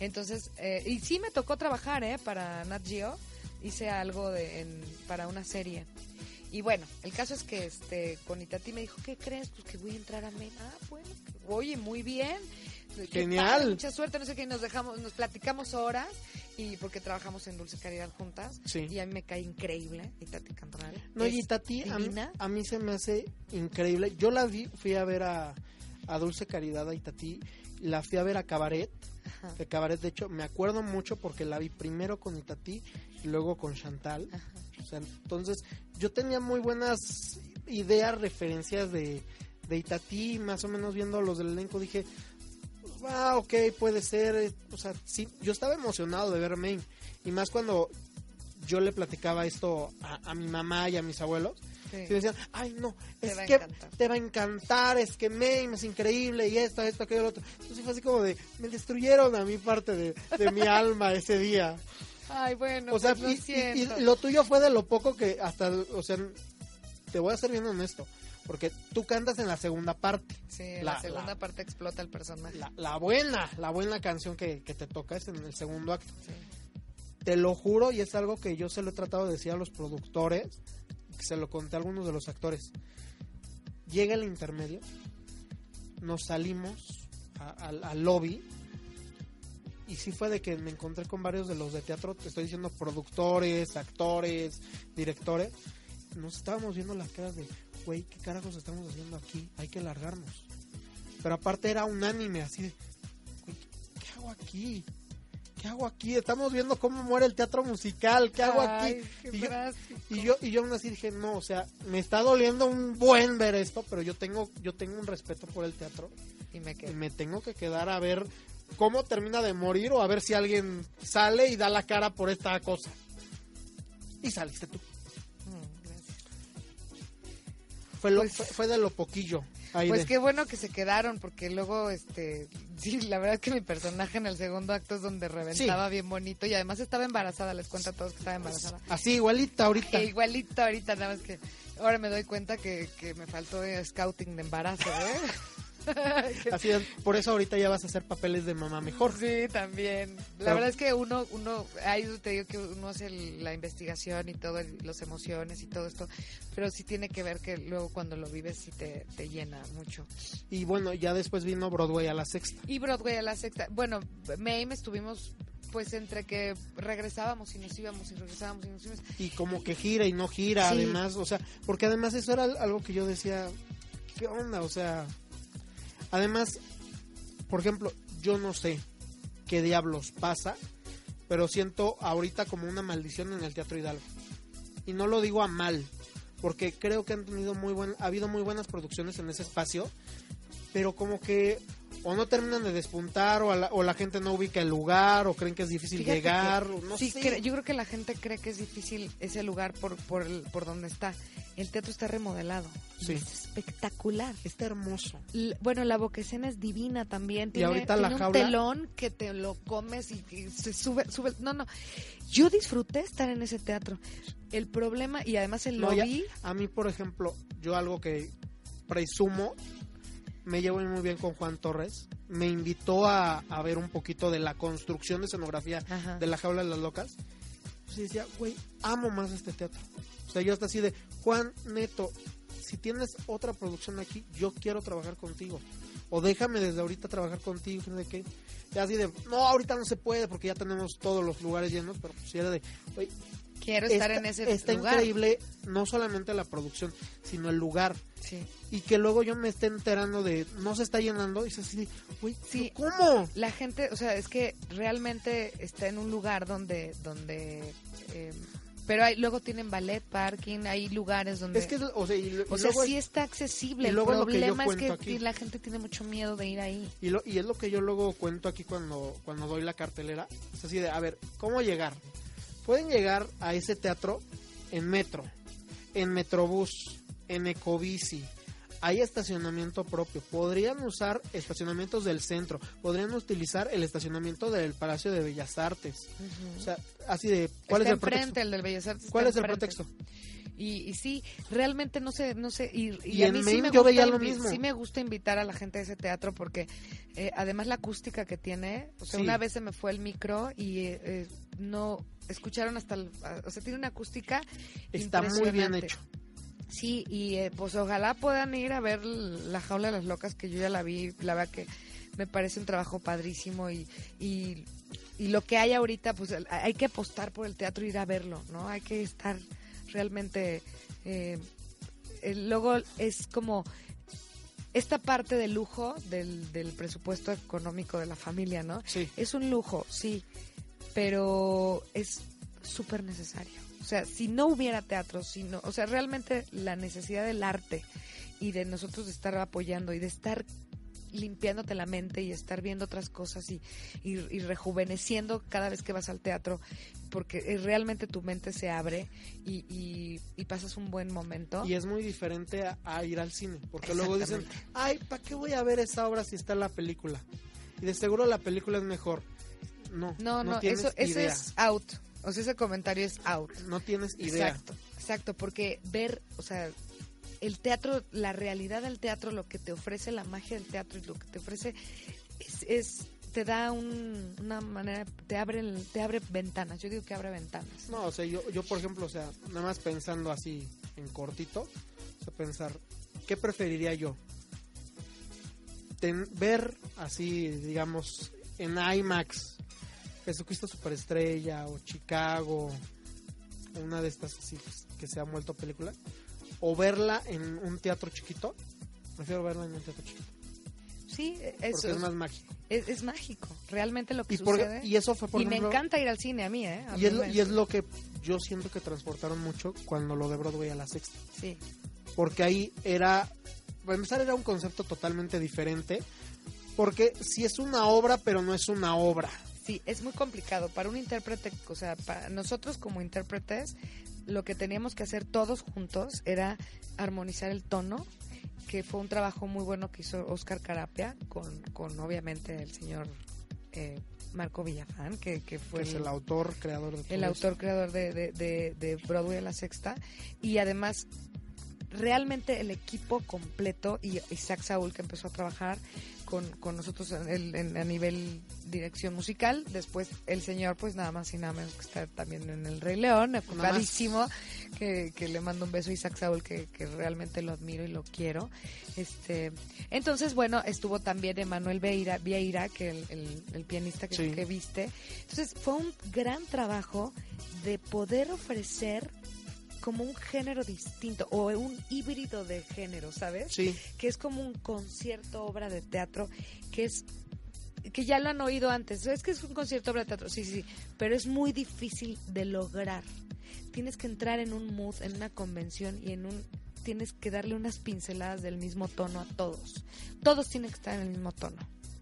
Entonces, eh, y sí me tocó trabajar, ¿eh? Para Nat Geo. Hice algo de, en, para una serie. Y bueno, el caso es que este con Itati me dijo, ¿qué crees? Pues que voy a entrar a Men. Ah, bueno, oye, muy bien. Genial. mucha suerte, no sé qué, nos dejamos, nos platicamos horas y porque trabajamos en Dulce Caridad juntas. Sí. Y a mí me cae increíble Itati Cantoral. No, y Itati a mí, a mí, se me hace increíble. Yo la vi, fui a ver a, a Dulce Caridad, a Itati, la fui a ver a Cabaret. De Cabaret, de hecho, me acuerdo mucho porque la vi primero con Itati y luego con Chantal. O sea, entonces, yo tenía muy buenas ideas, referencias de, de Itatí, más o menos viendo los del elenco, dije, ah, ok, puede ser. O sea, sí, yo estaba emocionado de ver Maine. Y más cuando yo le platicaba esto a, mi mamá y a mis abuelos. Y decían, ay, no, es que te va a encantar, es que Maine es increíble y esto, esto, aquello, lo otro. Entonces fue así como de, me destruyeron a mi parte de, de mi alma ese día. Ay, bueno, o sea, pues y, lo tuyo fue de lo poco que hasta, o sea, te voy a ser bien honesto porque tú cantas en la segunda parte. Sí, en la, segunda parte explota el personaje. La, buena, la buena canción que, te toca es en el segundo acto. Te lo juro y es algo que yo se lo he tratado de decir a los productores, que se lo conté a algunos de los actores. Llega el intermedio, nos salimos al lobby y sí fue de que me encontré con varios de los de teatro, te estoy diciendo productores, actores, directores, nos estábamos viendo las caras de, güey, ¿qué carajos estamos haciendo aquí? Hay que largarnos. Pero aparte era unánime, así de, güey, ¿qué hago aquí? ¿Qué hago aquí? Estamos viendo cómo muere el teatro musical, ¿qué hago aquí? Y yo, y yo, y yo aún así dije, no, o sea, me está doliendo un buen ver esto, pero yo tengo, yo tengo un respeto por el teatro. Y me, y me tengo que quedar a ver cómo termina de morir o a ver si alguien sale y da la cara por esta cosa. Y saliste tú. Pues fue, de lo poquillo. pues qué bueno que se quedaron, porque luego, este, sí, la verdad es que mi personaje en el segundo acto es donde reventaba bien bonito y además estaba embarazada, les cuento a todos que estaba embarazada. Así, igualita ahorita. igualita ahorita, nada más que ahora me doy cuenta que, que me faltó scouting de embarazo, ¿eh? Así es, por eso ahorita ya vas a hacer papeles de mamá mejor. Sí, también. La verdad es que uno, uno, ahí te digo que uno hace la investigación y todo, las emociones y todo esto, pero sí tiene que ver que luego cuando lo vives sí te, te llena mucho. Y bueno, ya después vino Broadway a la sexta. Y Broadway a la sexta. Bueno, Mame estuvimos pues entre que regresábamos y nos íbamos y regresábamos y nos íbamos. Y como que gira y no gira, además, o sea, porque además eso era algo que yo decía, ¿qué onda? O sea, Además, por ejemplo, yo no sé qué diablos pasa, pero siento ahorita como una maldición en el Teatro Hidalgo. Y no lo digo a mal, porque creo que han tenido muy buen, ha habido muy buenas producciones en ese espacio, pero como que o no terminan de despuntar o, la, o la gente no ubica el lugar o creen que es difícil llegar, no sí, yo creo que la gente cree que es difícil ese lugar por por, por donde está el teatro está remodelado. Sí. Es espectacular. Está hermoso. L- bueno, la boquecena es divina también. Tiene, ahorita la tiene un jaula- telón que te lo comes y, y se sube, sube. No, no. Yo disfruté estar en ese teatro. El problema, y además el No, ya- lobby, A mí, por ejemplo, yo algo que presumo, me llevo muy bien con Juan Torres. Me invitó a, a ver un poquito de la construcción de escenografía Ajá. de la jaula de las locas. Pues decía, güey, amo más este teatro. O sea, yo hasta así de, Juan, neto, si tienes otra producción aquí, yo quiero trabajar contigo. O déjame desde ahorita trabajar contigo, sé qué. Y así de, no, ahorita no se puede porque ya tenemos todos los lugares llenos, pero pues si era de, güey, quiero estar está, en ese está lugar. increíble no solamente la producción, sino el lugar. Sí. Y que luego yo me esté enterando de no se está llenando y es así güey, Sí. ¿pero ¿cómo? La gente, o sea, es que realmente está en un lugar donde, donde, eh, pero hay, luego tienen ballet, parking, hay lugares donde, Es que, o sea, y, o sea, sí está accesible. El problema es que aquí. la gente tiene mucho miedo de ir ahí. Y, lo- y es lo que yo luego cuento aquí cuando, cuando doy la cartelera. Es así de, a ver, ¿cómo llegar? Pueden llegar a ese teatro en metro, en metrobús, en ecobici. Hay estacionamiento propio. Podrían usar estacionamientos del centro. Podrían utilizar el estacionamiento del Palacio de Bellas Artes. O sea, así de, ¿cuál está es el pretexto? enfrente, el del Bellas Artes. ¿Cuál es el enfrente. pretexto? Y, y sí, realmente no sé, no sé, y, y Y a mí sí me yo gusta veía lo mismo. Sí me gusta invitar a la gente a ese teatro porque eh, además la acústica que tiene, o sea, Sí. una vez se me fue el micro y eh, no escucharon hasta, el- a- o sea, tiene una acústica Está muy bien hecho. Sí, y eh, pues ojalá puedan ir a ver La Jaula de las Locas, que yo ya la vi, la verdad que me parece un trabajo padrísimo y, y, y lo que hay ahorita, pues hay que apostar por el teatro e ir a verlo, ¿no? Hay que estar realmente... eh, luego es como esta parte de lujo del, del presupuesto económico de la familia, ¿no? Sí. Es un lujo, sí, pero es súper necesario. O sea, si no hubiera teatro, si no, o sea, realmente la necesidad del arte y de nosotros de estar apoyando y de estar limpiándote la mente y estar viendo otras cosas y, y, y rejuveneciendo cada vez que vas al teatro, porque eh, realmente tu mente se abre y, y, y pasas un buen momento. Y es muy diferente a, a ir al cine, porque luego dicen, ay, ¿para qué voy a ver esa obra si está en la película? Y de seguro la película es mejor. No, no, eso, eso es out. O sea, ese comentario es out. No tienes idea. Exacto, exacto, porque ver, o sea, el teatro, la realidad del teatro, lo que te ofrece la magia del teatro y lo que te ofrece es, es- te da un- una manera, te abre, te abre ventanas. Yo digo que abre ventanas. No, o sea, yo, yo por ejemplo, o sea, nada más pensando así en cortito, o sea, pensar, ¿qué preferiría yo? Ten- ver así, digamos, en IMAX, Jesucristo Superestrella o Chicago, una de estas así que se ha vuelto película, o verla en un teatro chiquito, prefiero verla en un teatro chiquito, Sí, porque eso es más mágico. es, es mágico. Realmente lo que Y, por- sucede. y eso fue por y me encanta ir al cine a mí, ¿eh? A y mí es, lo, me- y es lo que yo siento que transportaron mucho cuando lo de Broadway a la sexta. Sí, porque ahí era, para empezar era un concepto totalmente diferente, porque si es una obra, pero no es una obra. Sí, es muy complicado. Para un intérprete, o sea, para nosotros como intérpretes, lo que teníamos que hacer todos juntos era armonizar el tono, que fue un trabajo muy bueno que hizo Oscar Carapia con, con obviamente el señor eh, Marco Villafán, que, que fue que es el autor, creador de todo el esto. autor creador de, de, de- de Broadway la sexta y además realmente el equipo completo y Isaac Saúl que empezó a trabajar con, con nosotros en el- en- a nivel dirección musical. Después el señor pues nada más y nada menos que está también en el Rey León ocupadísimo que, que le mando un beso a Isaac Saúl que, que realmente lo admiro y lo quiero. Este entonces bueno estuvo también Emanuel Vieira, Vieira que el, el- el pianista que, Sí. que viste. Entonces fue un gran trabajo de poder ofrecer como un género distinto o un híbrido de género, ¿sabes? Sí, Que es como un concierto, obra de teatro, que es que ya lo han oído antes. Es que es un concierto, obra de teatro, sí, sí, sí, pero es muy difícil de lograr. Tienes que entrar en un mood, en una convención y en un tienes que darle unas pinceladas del mismo tono a todos. Todos tienen que estar en el mismo tono,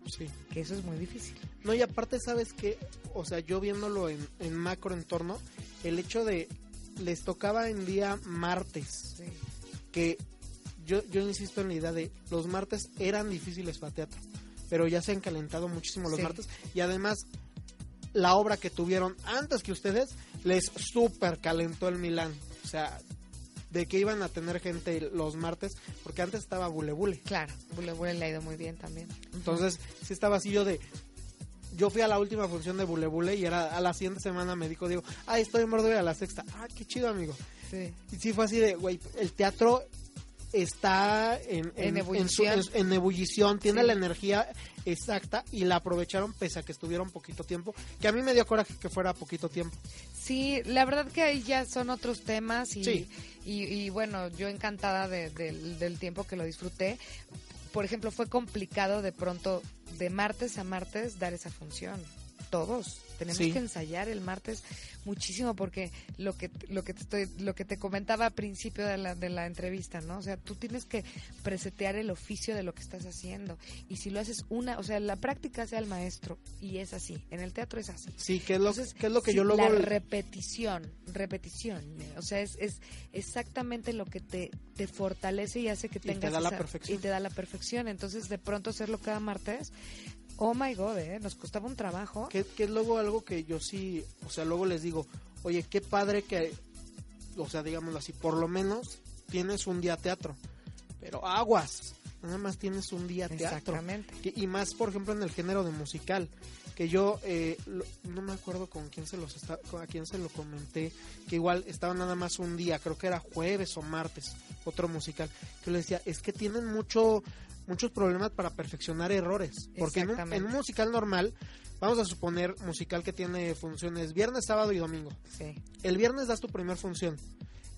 sí. que eso es muy difícil. No, y aparte, ¿sabes que O sea, yo viéndolo en, en macro entorno, el hecho de les tocaba en día martes Sí. que yo, yo insisto en la idea de los martes eran difíciles para teatro, pero ya se han calentado muchísimo los Sí. martes y además la obra que tuvieron antes que ustedes les super calentó el Milán. O sea, de que iban a tener gente los martes, porque antes estaba Bule Bule. Claro, Bule Bule le ha ido muy bien también. Entonces, sí estaba así yo de. Yo fui a la última función de Bule Bule y era a la siguiente semana me dijo, digo, ay, estoy en Broadway a la sexta. Ah, qué chido, amigo. Sí. Y sí fue así de, güey, el teatro está en, En su- ebullición. en- en ebullición, tiene Sí. la energía exacta y la aprovecharon pese a que estuvieron poquito tiempo, que a mí me dio coraje que fuera poquito tiempo. Sí, la verdad que ahí ya son otros temas y, Sí. y, y bueno, yo encantada de- del- del tiempo que lo disfruté. Por ejemplo, fue complicado de pronto de martes a martes dar esa función. Todos tenemos Sí. que ensayar el martes muchísimo porque lo que lo que te estoy lo que te comentaba al principio de la de la entrevista, ¿no? O sea, tú tienes que presetear el oficio de lo que estás haciendo y si lo haces una, o sea, la práctica sea el maestro y es así. En el teatro es así. Sí, que es lo, Entonces, que, es lo que sí, yo luego... La repetición, repetición. O sea, es, es exactamente lo que te, te fortalece y hace que te tengas. da la perfección. Y te da la perfección. Entonces, de pronto hacerlo cada martes, oh my god, ¿eh? Nos costaba un trabajo. Que, que es luego algo que yo sí, o sea, luego les digo, oye, qué padre que, o sea, digámoslo así, por lo menos tienes un día teatro, pero aguas, nada más tienes un día teatro. Exactamente. Que- y más, por ejemplo, en el género de musical, que yo eh, lo- no me acuerdo con quién se los está, con- a quién se lo comenté, que igual estaba nada más un día, creo que era jueves o martes, otro musical, que le decía, es que tienen mucho muchos problemas para perfeccionar errores, porque en un, en un musical normal, vamos a suponer musical que tiene funciones viernes, sábado y domingo. Sí. El viernes das tu primer función,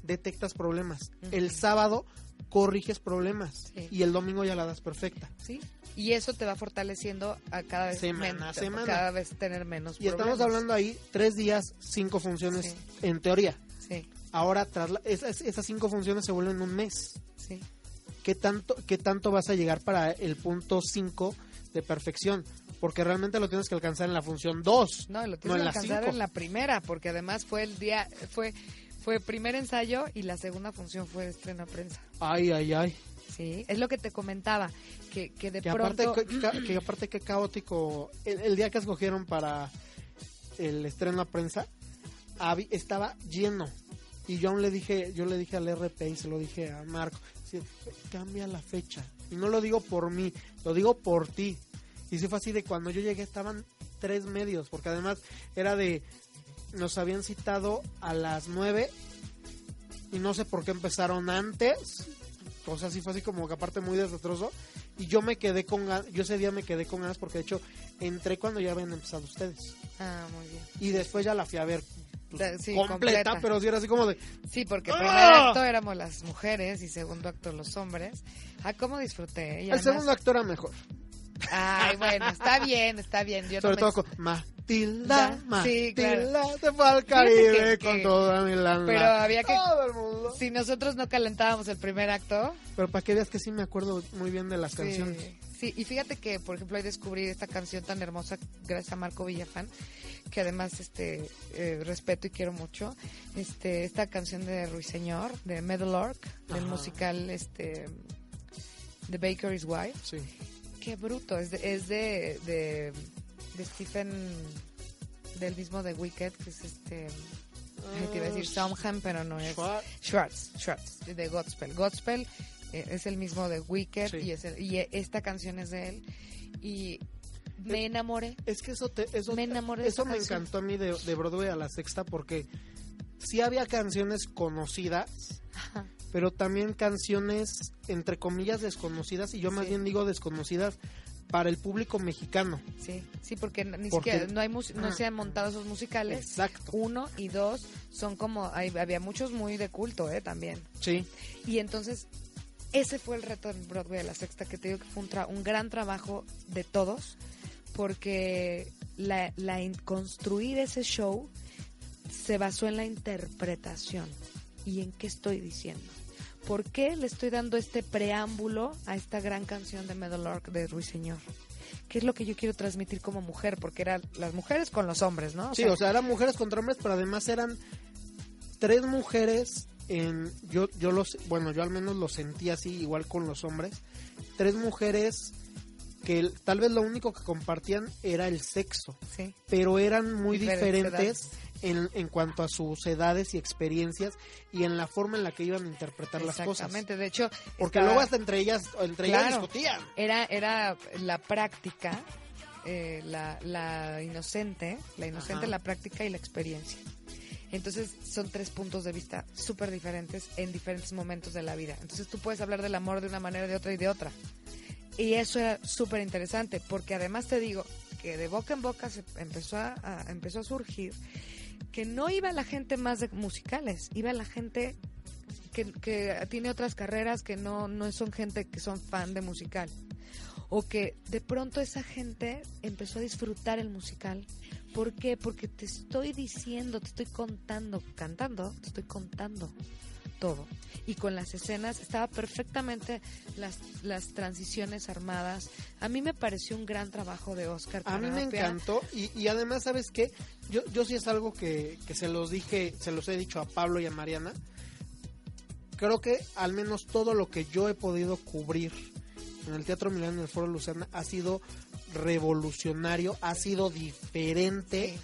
detectas problemas. El sábado corriges problemas Sí. y el domingo ya la das perfecta. Sí. Y eso te va fortaleciendo a cada vez Semana semana. cada vez tener menos Y estamos hablando ahí tres días, cinco funciones Sí. en teoría. Sí, Ahora tras la- esas, esas cinco funciones se vuelven un mes. sí. ¿Qué tanto, ¿Qué tanto vas a llegar para el punto 5 de perfección? Porque realmente lo tienes que alcanzar en la función 2. No, lo tienes en que alcanzar cinco. en la primera, porque además fue el día, fue, fue primer ensayo y la segunda función fue estreno a prensa. Ay, ay, ay. Sí, es lo que te comentaba, que, que de Que aparte, pronto... que, que- que aparte qué caótico. El, el día que escogieron para el estreno a prensa, estaba lleno. Y yo aún le dije, yo le dije al RP y se lo dije a Marco, cambia la fecha. Y no lo digo por mí, lo digo por ti. Y sí fue así de cuando yo llegué estaban tres medios, porque además era de, nos habían citado a las nueve y no sé por qué empezaron antes. O sea, sí fue así como que aparte muy desastroso. Y yo me quedé con ganas, yo ese día me quedé con ganas porque de hecho entré cuando ya habían empezado ustedes. Ah, muy bien. Y después ya la fui a ver pues, sí, completa, completa. pero sí era así como de, Sí, porque ¡Ah! primer acto éramos las mujeres y segundo acto los hombres. Ah, cómo disfruté. Y el además- segundo actor era mejor. Ay, bueno, está bien, está bien. Yo no Sobre me- todo con Matilda, Da- Matilda, sí, claro. se fue al Caribe que- con que- toda mi lana. Pero había que... Todo el mundo. Si nosotros no calentábamos el primer acto, Pero para que veas que sí me acuerdo muy bien de las Sí, canciones. Y fíjate que, por ejemplo, hoy descubrí esta canción tan hermosa gracias a Marco Villafán, que además este eh, respeto y quiero mucho. Este, esta canción de Ruiseñor, de Meadowlark, del musical este The Baker's Wife. Sí. Qué bruto, es de, es de, de, de Stephen, del mismo de Wicked, que es este... te iba a decir Sondheim, pero no es... Schwartz. Schwartz, Schwartz, de Godspell. Godspell es el mismo de Wicked Sí. y, es el- y eh, esta canción es de él. Y me enamoré. Es que eso te, eso, Me enamoré eso me canción. encantó a mí de, de Broadway a la sexta porque sí había canciones conocidas, Ajá. pero también canciones entre comillas desconocidas y yo más Sí. bien digo desconocidas para el público mexicano. Sí, sí, porque ni Porque- siquiera no hay no Ah. se han montado esos musicales. Exacto. Uno y dos son como hay- había muchos muy de culto, eh, también. Sí. Y entonces ese fue el reto en Broadway de la Sexta, que te digo que fue un, tra- un gran trabajo de todos, porque la, la construir ese show se basó en la interpretación y en qué estoy diciendo. ¿Por qué le estoy dando este preámbulo a esta gran canción de Meadowlark de Ruiseñor? ¿Qué es lo que yo quiero transmitir como mujer? Porque eran las mujeres con los hombres, ¿no? O sí, sea, o sea, eran mujeres contra hombres, pero además eran tres mujeres en, yo, yo los, bueno, yo al menos lo sentí así, igual con los hombres, tres mujeres que tal vez lo único que compartían era el sexo, Sí. pero eran muy Diferentes diferentes en, en cuanto a sus edades y experiencias y en la forma en la que iban a interpretar las cosas. Exactamente. De hecho, Porque estaba- luego hasta entre ellas, entre ellas discutían. era, era la práctica, eh, la, la inocente, la inocente, Ajá. la práctica y la experiencia. Entonces son tres puntos de vista súper diferentes en diferentes momentos de la vida. Entonces tú puedes hablar del amor de una manera, de otra y de otra. Y eso era súper interesante, porque además te digo que de boca en boca se empezó a, a- empezó a surgir que no iba la gente más de musicales, iba la gente que, que tiene otras carreras que no, no son gente que son fan de musical. O que de pronto esa gente empezó a disfrutar el musical. ¿Por qué? Porque te estoy diciendo, te estoy contando, cantando, te estoy contando todo. Y con las escenas estaba perfectamente las, las transiciones armadas. A mí me pareció un gran trabajo de Oscar. A mí me encantó y, y además, ¿sabes qué? Yo, yo sí es algo que, que se los dije, se los he dicho a Pablo y a Mariana. Creo que al menos todo lo que yo he podido cubrir en el Teatro Milán en el Foro Lucerna ha sido revolucionario, ha sido diferente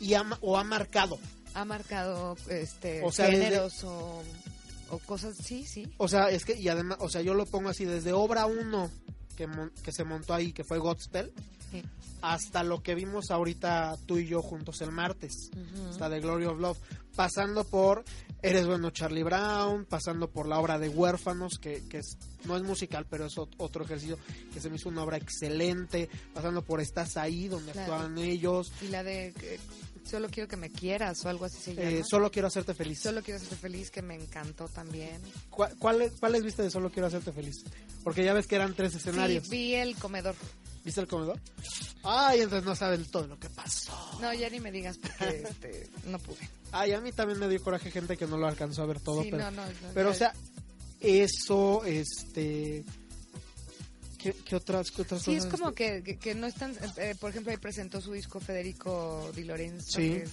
y ha, o ha marcado. Ha marcado este, O sea, desde- géneros o, o cosas, sí, sí. O sea, es que, y además, o sea, yo lo pongo así, desde obra 1 que, mon- que se montó ahí, que fue Godspell, Sí. hasta lo que vimos ahorita tú y yo juntos el martes. Hasta de Glory of Love, pasando por Eres bueno Charlie Brown, pasando por la obra de Huérfanos, que, que es, no es musical, pero es ot- otro ejercicio que se me hizo una obra excelente, pasando por Estás ahí, donde Claro. actuaban ellos, Y la de que solo quiero que me quieras o algo así se llama. eh, Solo quiero hacerte feliz. Solo quiero hacerte feliz, que me encantó también. ¿Cuál- ¿Cuáles cuáles viste de Solo quiero hacerte feliz? Porque ya ves que eran tres escenarios. Sí, vi el comedor. ¿Viste el comedor? Ay, entonces no sabes todo lo que pasó. No, ya ni me digas porque este, no pude. Ay, a mí también me dio coraje gente que no lo alcanzó a ver todo, sí, pero no, no, no, Pero, o sea, eso, este. ¿Qué, qué otras, qué otras Sí, es como este? que, que, que no están, eh, por ejemplo, ahí presentó su disco Federico Di Lorenzo, Sí. que es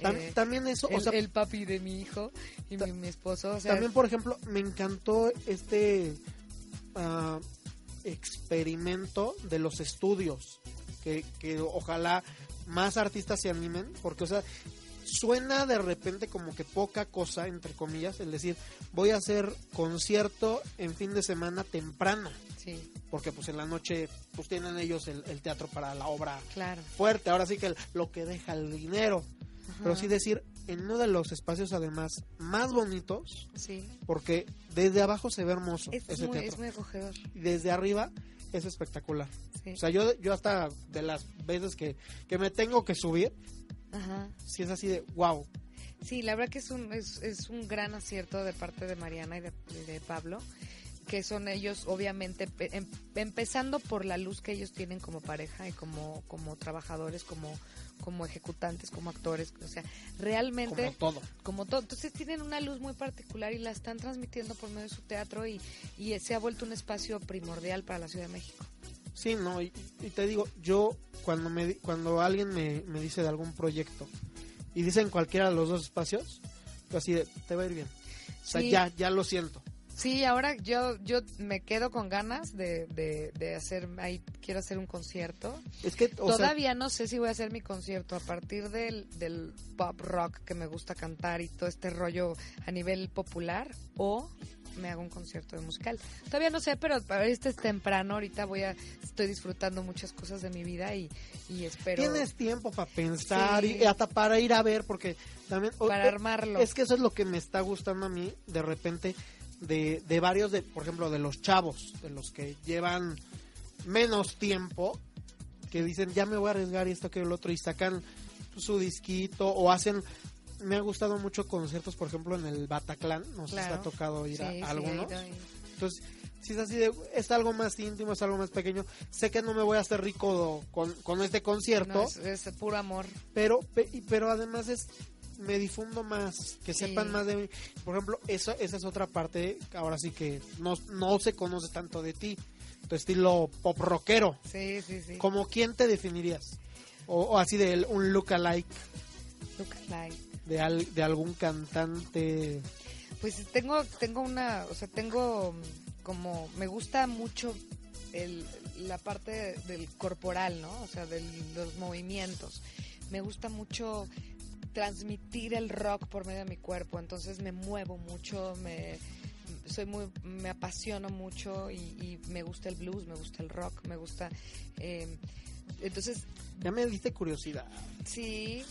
Tam- eh, también eso, el, o sea, el papi de mi hijo y mi, mi esposo. O sea, también, por ejemplo, me encantó este ah, experimento de los estudios. Que, que ojalá más artistas se animen, porque, o sea, suena de repente como que poca cosa, entre comillas, el decir, voy a hacer concierto en fin de semana temprana. sí, porque pues en la noche pues tienen ellos el, el teatro para la obra claro. fuerte, ahora sí que el- lo que deja el dinero, pero sí decir en uno de los espacios además más bonitos, Sí, porque desde abajo se ve hermoso es, ese muy, teatro es muy acogedor. y desde arriba es espectacular. Sí. O sea, yo, yo hasta de las veces que, que me tengo que subir, Ajá. si es así de wow. Sí, la verdad que es un, es, es un gran acierto de parte de Mariana y de, de Pablo, que son ellos, obviamente, em- empezando por la luz que ellos tienen como pareja y como, como trabajadores, como, como ejecutantes, como actores, o sea, realmente Como todo. como todo. Entonces tienen una luz muy particular y la están transmitiendo por medio de su teatro y, y se ha vuelto un espacio primordial para la Ciudad de México. Sí, no, y, y te digo, yo cuando me cuando alguien me, me dice de algún proyecto y dicen cualquiera de los dos espacios, yo así de, te va a ir bien. O sea, Sí. ya, ya lo siento. Sí, ahora yo yo me quedo con ganas de, de, de hacer, ahí quiero hacer un concierto. Es que, o sea, Todavía no sé si voy a hacer mi concierto a partir del, del pop rock que me gusta cantar y todo este rollo a nivel popular o me hago un concierto de musical. Todavía no sé, pero este es temprano, ahorita voy a, estoy disfrutando muchas cosas de mi vida y, y espero tienes tiempo para pensar Sí. y hasta para ir a ver, porque también... para eh, armarlo. Es que eso es lo que me está gustando a mí, de repente, de, de varios, de, por ejemplo, de los chavos, de los que llevan menos tiempo, que dicen, ya me voy a arriesgar y esto que el otro, y sacan su disquito o hacen... Me ha gustado mucho conciertos, por ejemplo, en el Bataclan, no sé si te Claro. ha tocado ir Sí, a, a algunos. Entonces, si es así de, es algo más íntimo, es algo más pequeño, sé que no me voy a hacer rico con, con este concierto, No, es, es puro amor. pero pero además es me difundo más, que Sí. sepan más de mí. Por ejemplo, eso esa es otra parte, ahora sí que no, no se conoce tanto de ti, tu estilo pop rockero. Sí, sí, sí. ¿Como quién te definirías? O, o así de un look alike Look alike. de, al- de algún cantante. Pues tengo, tengo una, o sea, tengo como, me gusta mucho el, la parte del corporal, ¿no? O sea, de los movimientos. Me gusta mucho transmitir el rock por medio de mi cuerpo, entonces me muevo mucho, me soy muy, me apasiono mucho y, me gusta el blues, me gusta el rock, me gusta, eh, entonces. Ya me diste curiosidad. Sí,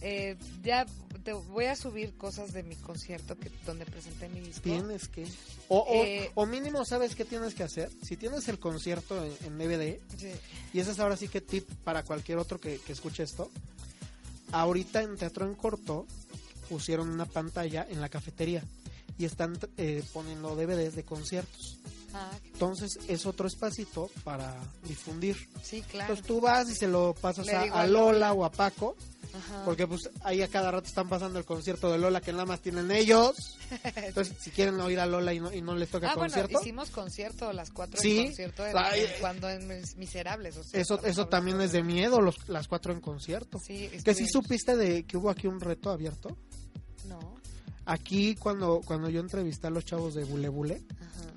eh, ya te voy a subir cosas de mi concierto que donde presenté mi disco. Tienes que. O, o, eh, mínimo, ¿sabes qué tienes que hacer? Si tienes el concierto en, DVD, y ese es ahora sí que tip para cualquier otro que, escuche esto. Ahorita en Teatro en Corto pusieron una pantalla en la cafetería y están eh, poniendo DVDs de conciertos. Ah, Entonces es otro espacito para difundir. Sí, claro. Entonces tú vas y se lo pasas a, Lola o a Paco porque pues ahí a cada rato están pasando el concierto de Lola que nada más tienen ellos. Entonces, si quieren oír a Lola y no, y no les toca ah, concierto. Bueno, hicimos concierto las cuatro sí. en concierto cuando en Miserables. eso eso también es de miedo, los, las cuatro en concierto. Sí, que si supiste de que hubo aquí un reto abierto. No. Aquí cuando, cuando yo entrevisté a los chavos de Bule Bule,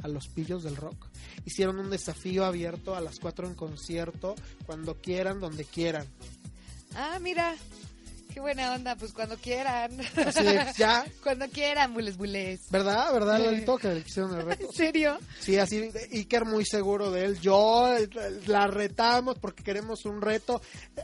a los pillos del rock, hicieron un desafío abierto a las cuatro en concierto, cuando quieran, donde quieran. Ah, mira, Qué buena onda, pues cuando quieran. Así ya. cuando quieran, bules, bules. ¿Verdad? ¿Verdad, Lolito? Que le hicieron el reto. ¿En serio? Sí, así, Iker muy seguro de él. Yo, la retamos porque queremos un reto.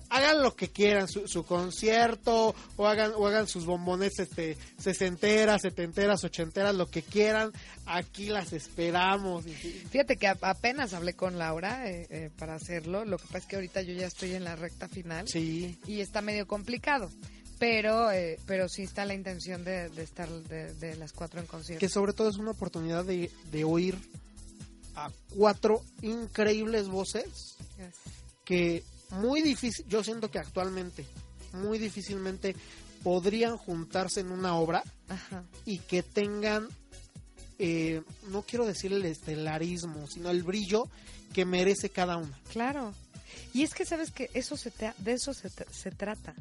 Hagan lo que quieran, su, concierto, o hagan, o hagan sus bombones, este, sesenteras, setenteras, ochenteras, lo que quieran. Aquí las esperamos. Fíjate que apenas hablé con Laura eh, eh, para hacerlo. Lo que pasa es que ahorita yo ya estoy en la recta final. Sí. Y está medio complicado pero eh, pero sí está la intención de, estar de, las cuatro en concierto. Que sobre todo es una oportunidad de, oír a cuatro increíbles voces que muy difícil, yo siento que actualmente muy difícilmente podrían juntarse en una obra y que tengan, eh, no quiero decir el estelarismo, sino el brillo que merece cada una. Claro. Y es que sabes que eso se de eso se, se trata.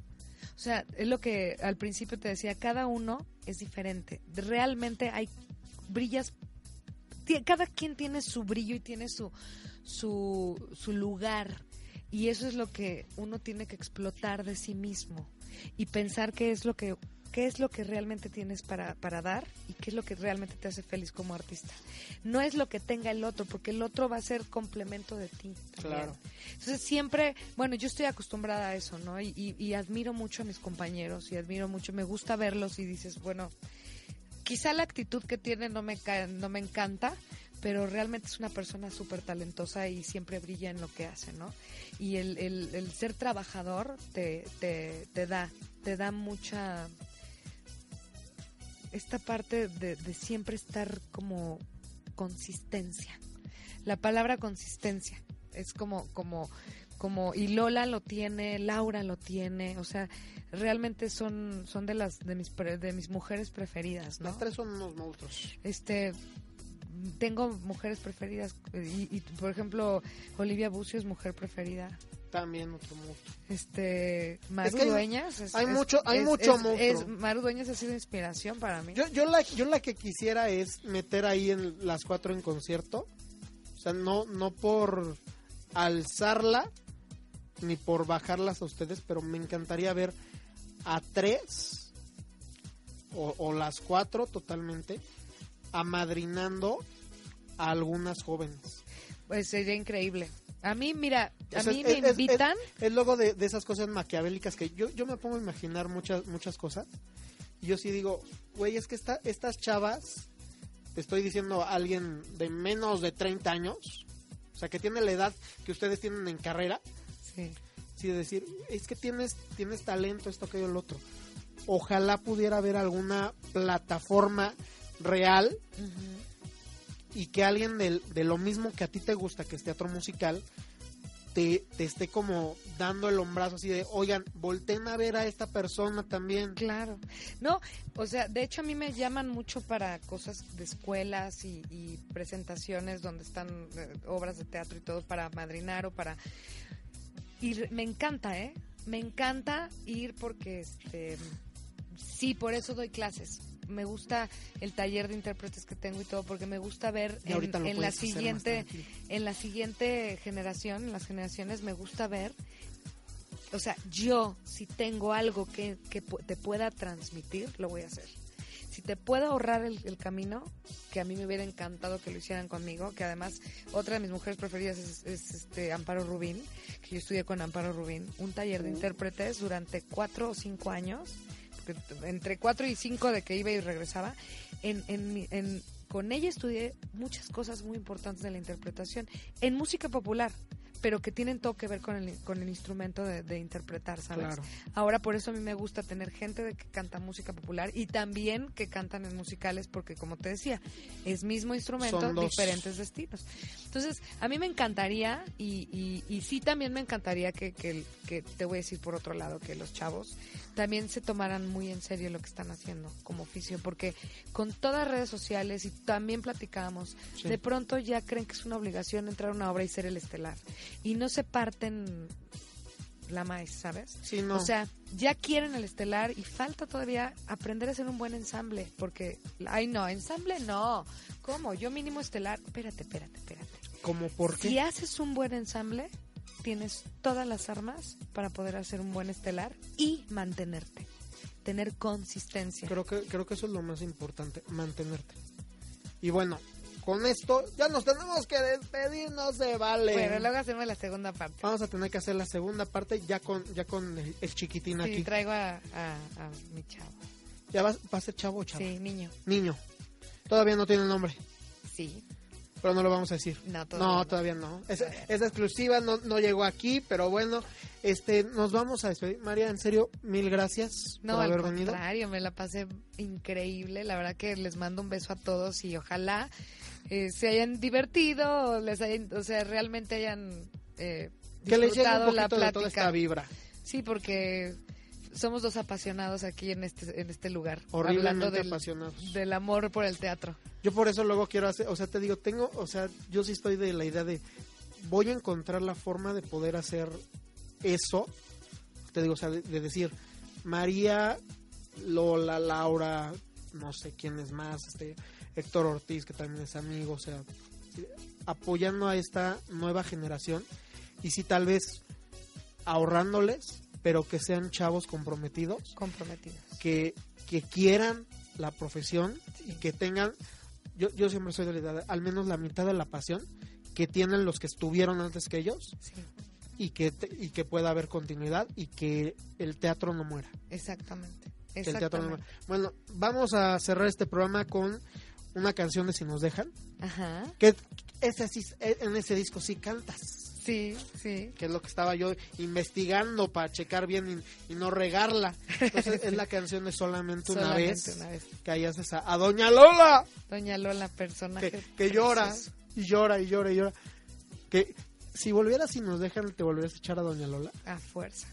O sea, es lo que al principio te decía, cada uno es diferente. Realmente hay brillas, cada quien tiene su brillo y tiene su, su, lugar. Y eso es lo que uno tiene que explotar de sí mismo y pensar qué es lo que qué es lo que realmente tienes para, para dar y qué es lo que realmente te hace feliz como artista. No es lo que tenga el otro, porque el otro va a ser complemento de ti. Claro. Entonces siempre, bueno, yo estoy acostumbrada a eso, ¿no? Y, y, admiro mucho a mis compañeros y admiro mucho, me gusta verlos y dices, bueno, quizá la actitud que tiene no me, no me encanta, pero realmente es una persona súper talentosa y siempre brilla en lo que hace, ¿no? Y el, el, el ser trabajador te, te, te da, te da mucha esta parte de, siempre estar como consistencia. La palabra consistencia es como, como, como, y Lola lo tiene, Laura lo tiene, o sea, realmente son, son de las, de mis, de mis mujeres preferidas, ¿no? Las tres son unos monstruos. Este, tengo mujeres preferidas y, y, por ejemplo Olivia Bucio es mujer preferida también otro monstruo. Este, Maru Dueñas. hay mucho, hay mucho monstruo. Maru Dueñas ha sido inspiración para mí. Yo, yo, la, yo la que quisiera es meter ahí en las cuatro en concierto. O sea, no, no por alzarla ni por bajarlas a ustedes, pero me encantaría ver a tres o, o las cuatro totalmente amadrinando a algunas jóvenes. Pues sería increíble. A mí, mira, a mí me invitan. Es, luego de, esas cosas maquiavélicas que yo, yo me pongo a imaginar muchas, muchas cosas. Y yo sí digo, güey, es que esta, estas chavas, te estoy diciendo a alguien de menos de 30 años, o sea, que tiene la edad que ustedes tienen en carrera. Sí. Sí, decir, es que tienes, tienes talento, esto, aquello, el otro. Ojalá pudiera haber alguna plataforma real y que alguien de, de, lo mismo que a ti te gusta, que es teatro musical, te, te, esté como dando el hombrazo así de, oigan, volteen a ver a esta persona también. Claro. No, o sea, de hecho a mí me llaman mucho para cosas de escuelas y, y presentaciones donde están eh, obras de teatro y todo para madrinar o para... Y me encanta, ¿eh? Me encanta ir porque, este, sí, por eso doy clases me gusta el taller de intérpretes que tengo y todo, porque me gusta ver en, la siguiente, en la siguiente generación, en las generaciones, me gusta ver o sea, yo si tengo algo que, que, te pueda transmitir, lo voy a hacer. Si te puedo ahorrar el, camino, que a mí me hubiera encantado que lo hicieran conmigo, que además otra de mis mujeres preferidas es, este Amparo Rubín, que yo estudié con Amparo Rubín, un taller de intérpretes durante cuatro o cinco años, entre cuatro y cinco de que iba y regresaba, en, en, en, con ella estudié muchas cosas muy importantes de la interpretación. En música popular pero que tienen todo que ver con el, con el instrumento de, interpretar, ¿sabes? Ahora por eso a mí me gusta tener gente de que canta música popular y también que cantan en musicales porque como te decía, es mismo instrumento, diferentes destinos. Entonces, a mí me encantaría y, y, sí también me encantaría que, que, que, te voy a decir por otro lado, que los chavos también se tomaran muy en serio lo que están haciendo como oficio, porque con todas redes sociales y también platicábamos, de pronto ya creen que es una obligación entrar a una obra y ser el estelar y no se parten la maíz, ¿sabes? Sí, no. O sea, ya quieren el estelar y falta todavía aprender a hacer un buen ensamble, porque, ay no, ensamble no. ¿Cómo? Yo mínimo estelar. Espérate, espérate, espérate. ¿Cómo por qué? Si haces un buen ensamble, tienes todas las armas para poder hacer un buen estelar y mantenerte, tener consistencia. Creo que, creo que eso es lo más importante, mantenerte. Y bueno, con esto ya nos tenemos que despedir, no se vale. Bueno, luego hacemos la segunda parte. Vamos a tener que hacer la segunda parte ya con ya con el, chiquitín aquí. Sí, traigo a, mi chavo. ¿Ya va, a ser chavo o chavo? Sí, niño. Niño. Todavía no tiene nombre. Sí. Pero no lo vamos a decir. No, todavía no. Todavía no. Es, exclusiva, no, no llegó aquí, pero bueno, este, nos vamos a despedir. María, en serio, mil gracias no, por haber al contrario, me la pasé increíble. La verdad que les mando un beso a todos y ojalá eh, se hayan divertido, les hayan, o sea, realmente hayan eh, que les la plática. De toda esta vibra. Sí, porque somos dos apasionados aquí en este en este lugar. Horriblemente del, apasionados. Del amor por el teatro. Yo por eso luego quiero hacer, o sea, te digo, tengo, o sea, yo sí estoy de la idea de voy a encontrar la forma de poder hacer eso. Te digo, o sea, de, de decir, María, Lola, Laura, no sé quién es más, este, Héctor Ortiz, que también es amigo, o sea, apoyando a esta nueva generación y si tal vez ahorrándoles, pero que sean chavos comprometidos. Comprometidos. Que, que quieran la profesión y que tengan, yo, yo siempre soy de la idea, al menos la mitad de la pasión que tienen los que estuvieron antes que ellos. Y que, y que pueda haber continuidad y que el teatro no muera. Exactamente. Bueno, vamos a cerrar este programa con una canción de Si nos dejan. Ajá. Que ese sí, en ese disco sí cantas. Sí, sí. Que es lo que estaba yo investigando para checar bien y, no regarla. Entonces es la canción de Solamente, una, vez, una vez. Que ahí haces a, a, Doña Lola. Doña Lola, personaje. Que, que llora y llora y llora y llora. Que si volvieras y nos dejan, ¿te volverías a echar a Doña Lola? A fuerza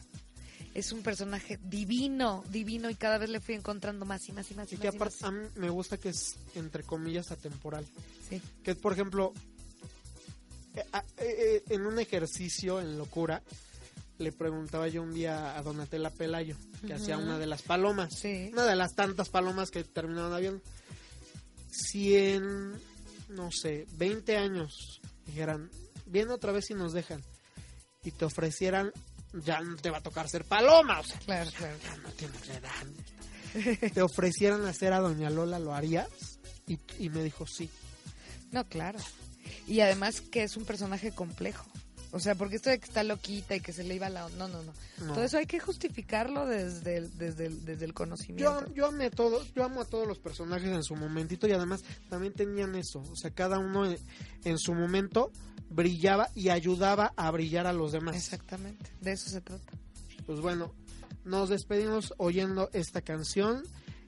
es un personaje divino, divino y cada vez le fui encontrando más y más y más. Y, que aparte a mí me gusta que es entre comillas atemporal. Sí. Que por ejemplo, eh, eh, eh, en un ejercicio en locura, le preguntaba yo un día a Donatella Pelayo, que hacía una de las palomas, sí. una de las tantas palomas que terminaron avión. Si en, no sé, 20 años dijeran, viene otra vez y nos dejan, y te ofrecieran ya no te va a tocar ser paloma, o sea, claro, claro. ya no tienes edad. Te ofrecieran hacer a Doña Lola, ¿lo harías? Y, y me dijo sí. No, claro. Y además que es un personaje complejo. O sea, porque esto de que está loquita y que se le iba la... No, no, no. Todo eso hay que justificarlo desde el, desde el, desde el conocimiento. Yo, yo, amé todo, yo amo a todos los personajes en su momentito y además también tenían eso. O sea, cada uno en su momento brillaba y ayudaba a brillar a los demás. Exactamente, de eso se trata. Pues bueno, nos despedimos oyendo esta canción.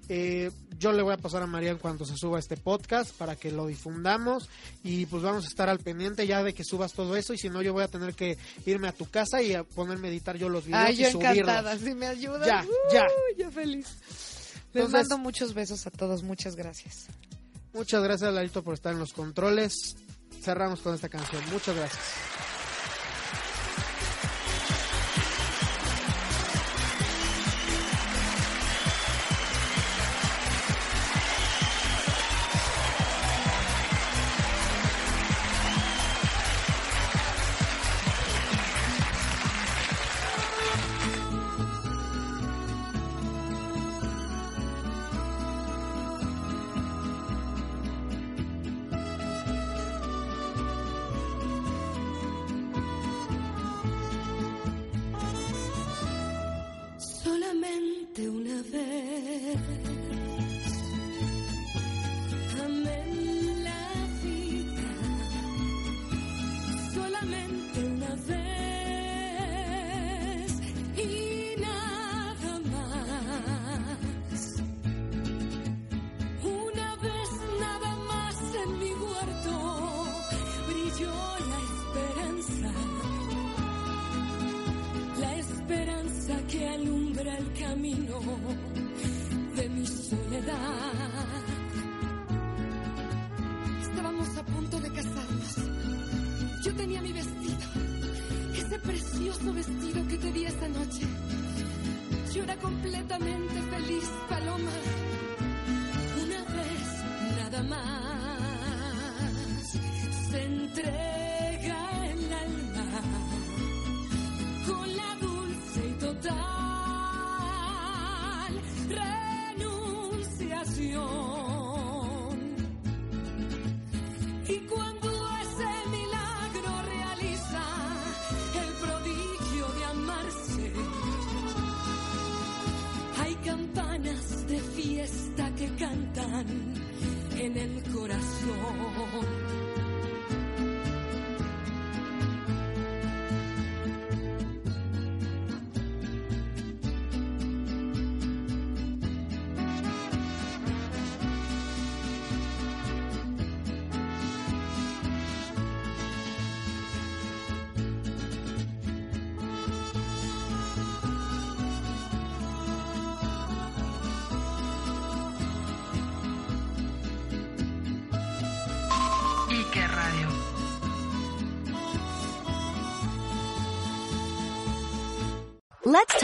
Eh, yo le voy a pasar a María en cuanto se suba este podcast para que lo difundamos y pues vamos a estar al pendiente ya de que subas todo eso y si no yo voy a tener que irme a tu casa y a ponerme a editar yo los videos Ay, yo y subirlos. encantada, si me ayudas. Ya, ya. Yo feliz. Les mando muchos besos a todos, muchas gracias. Muchas gracias Larito por estar en los controles cerramos con esta canción. Muchas gracias.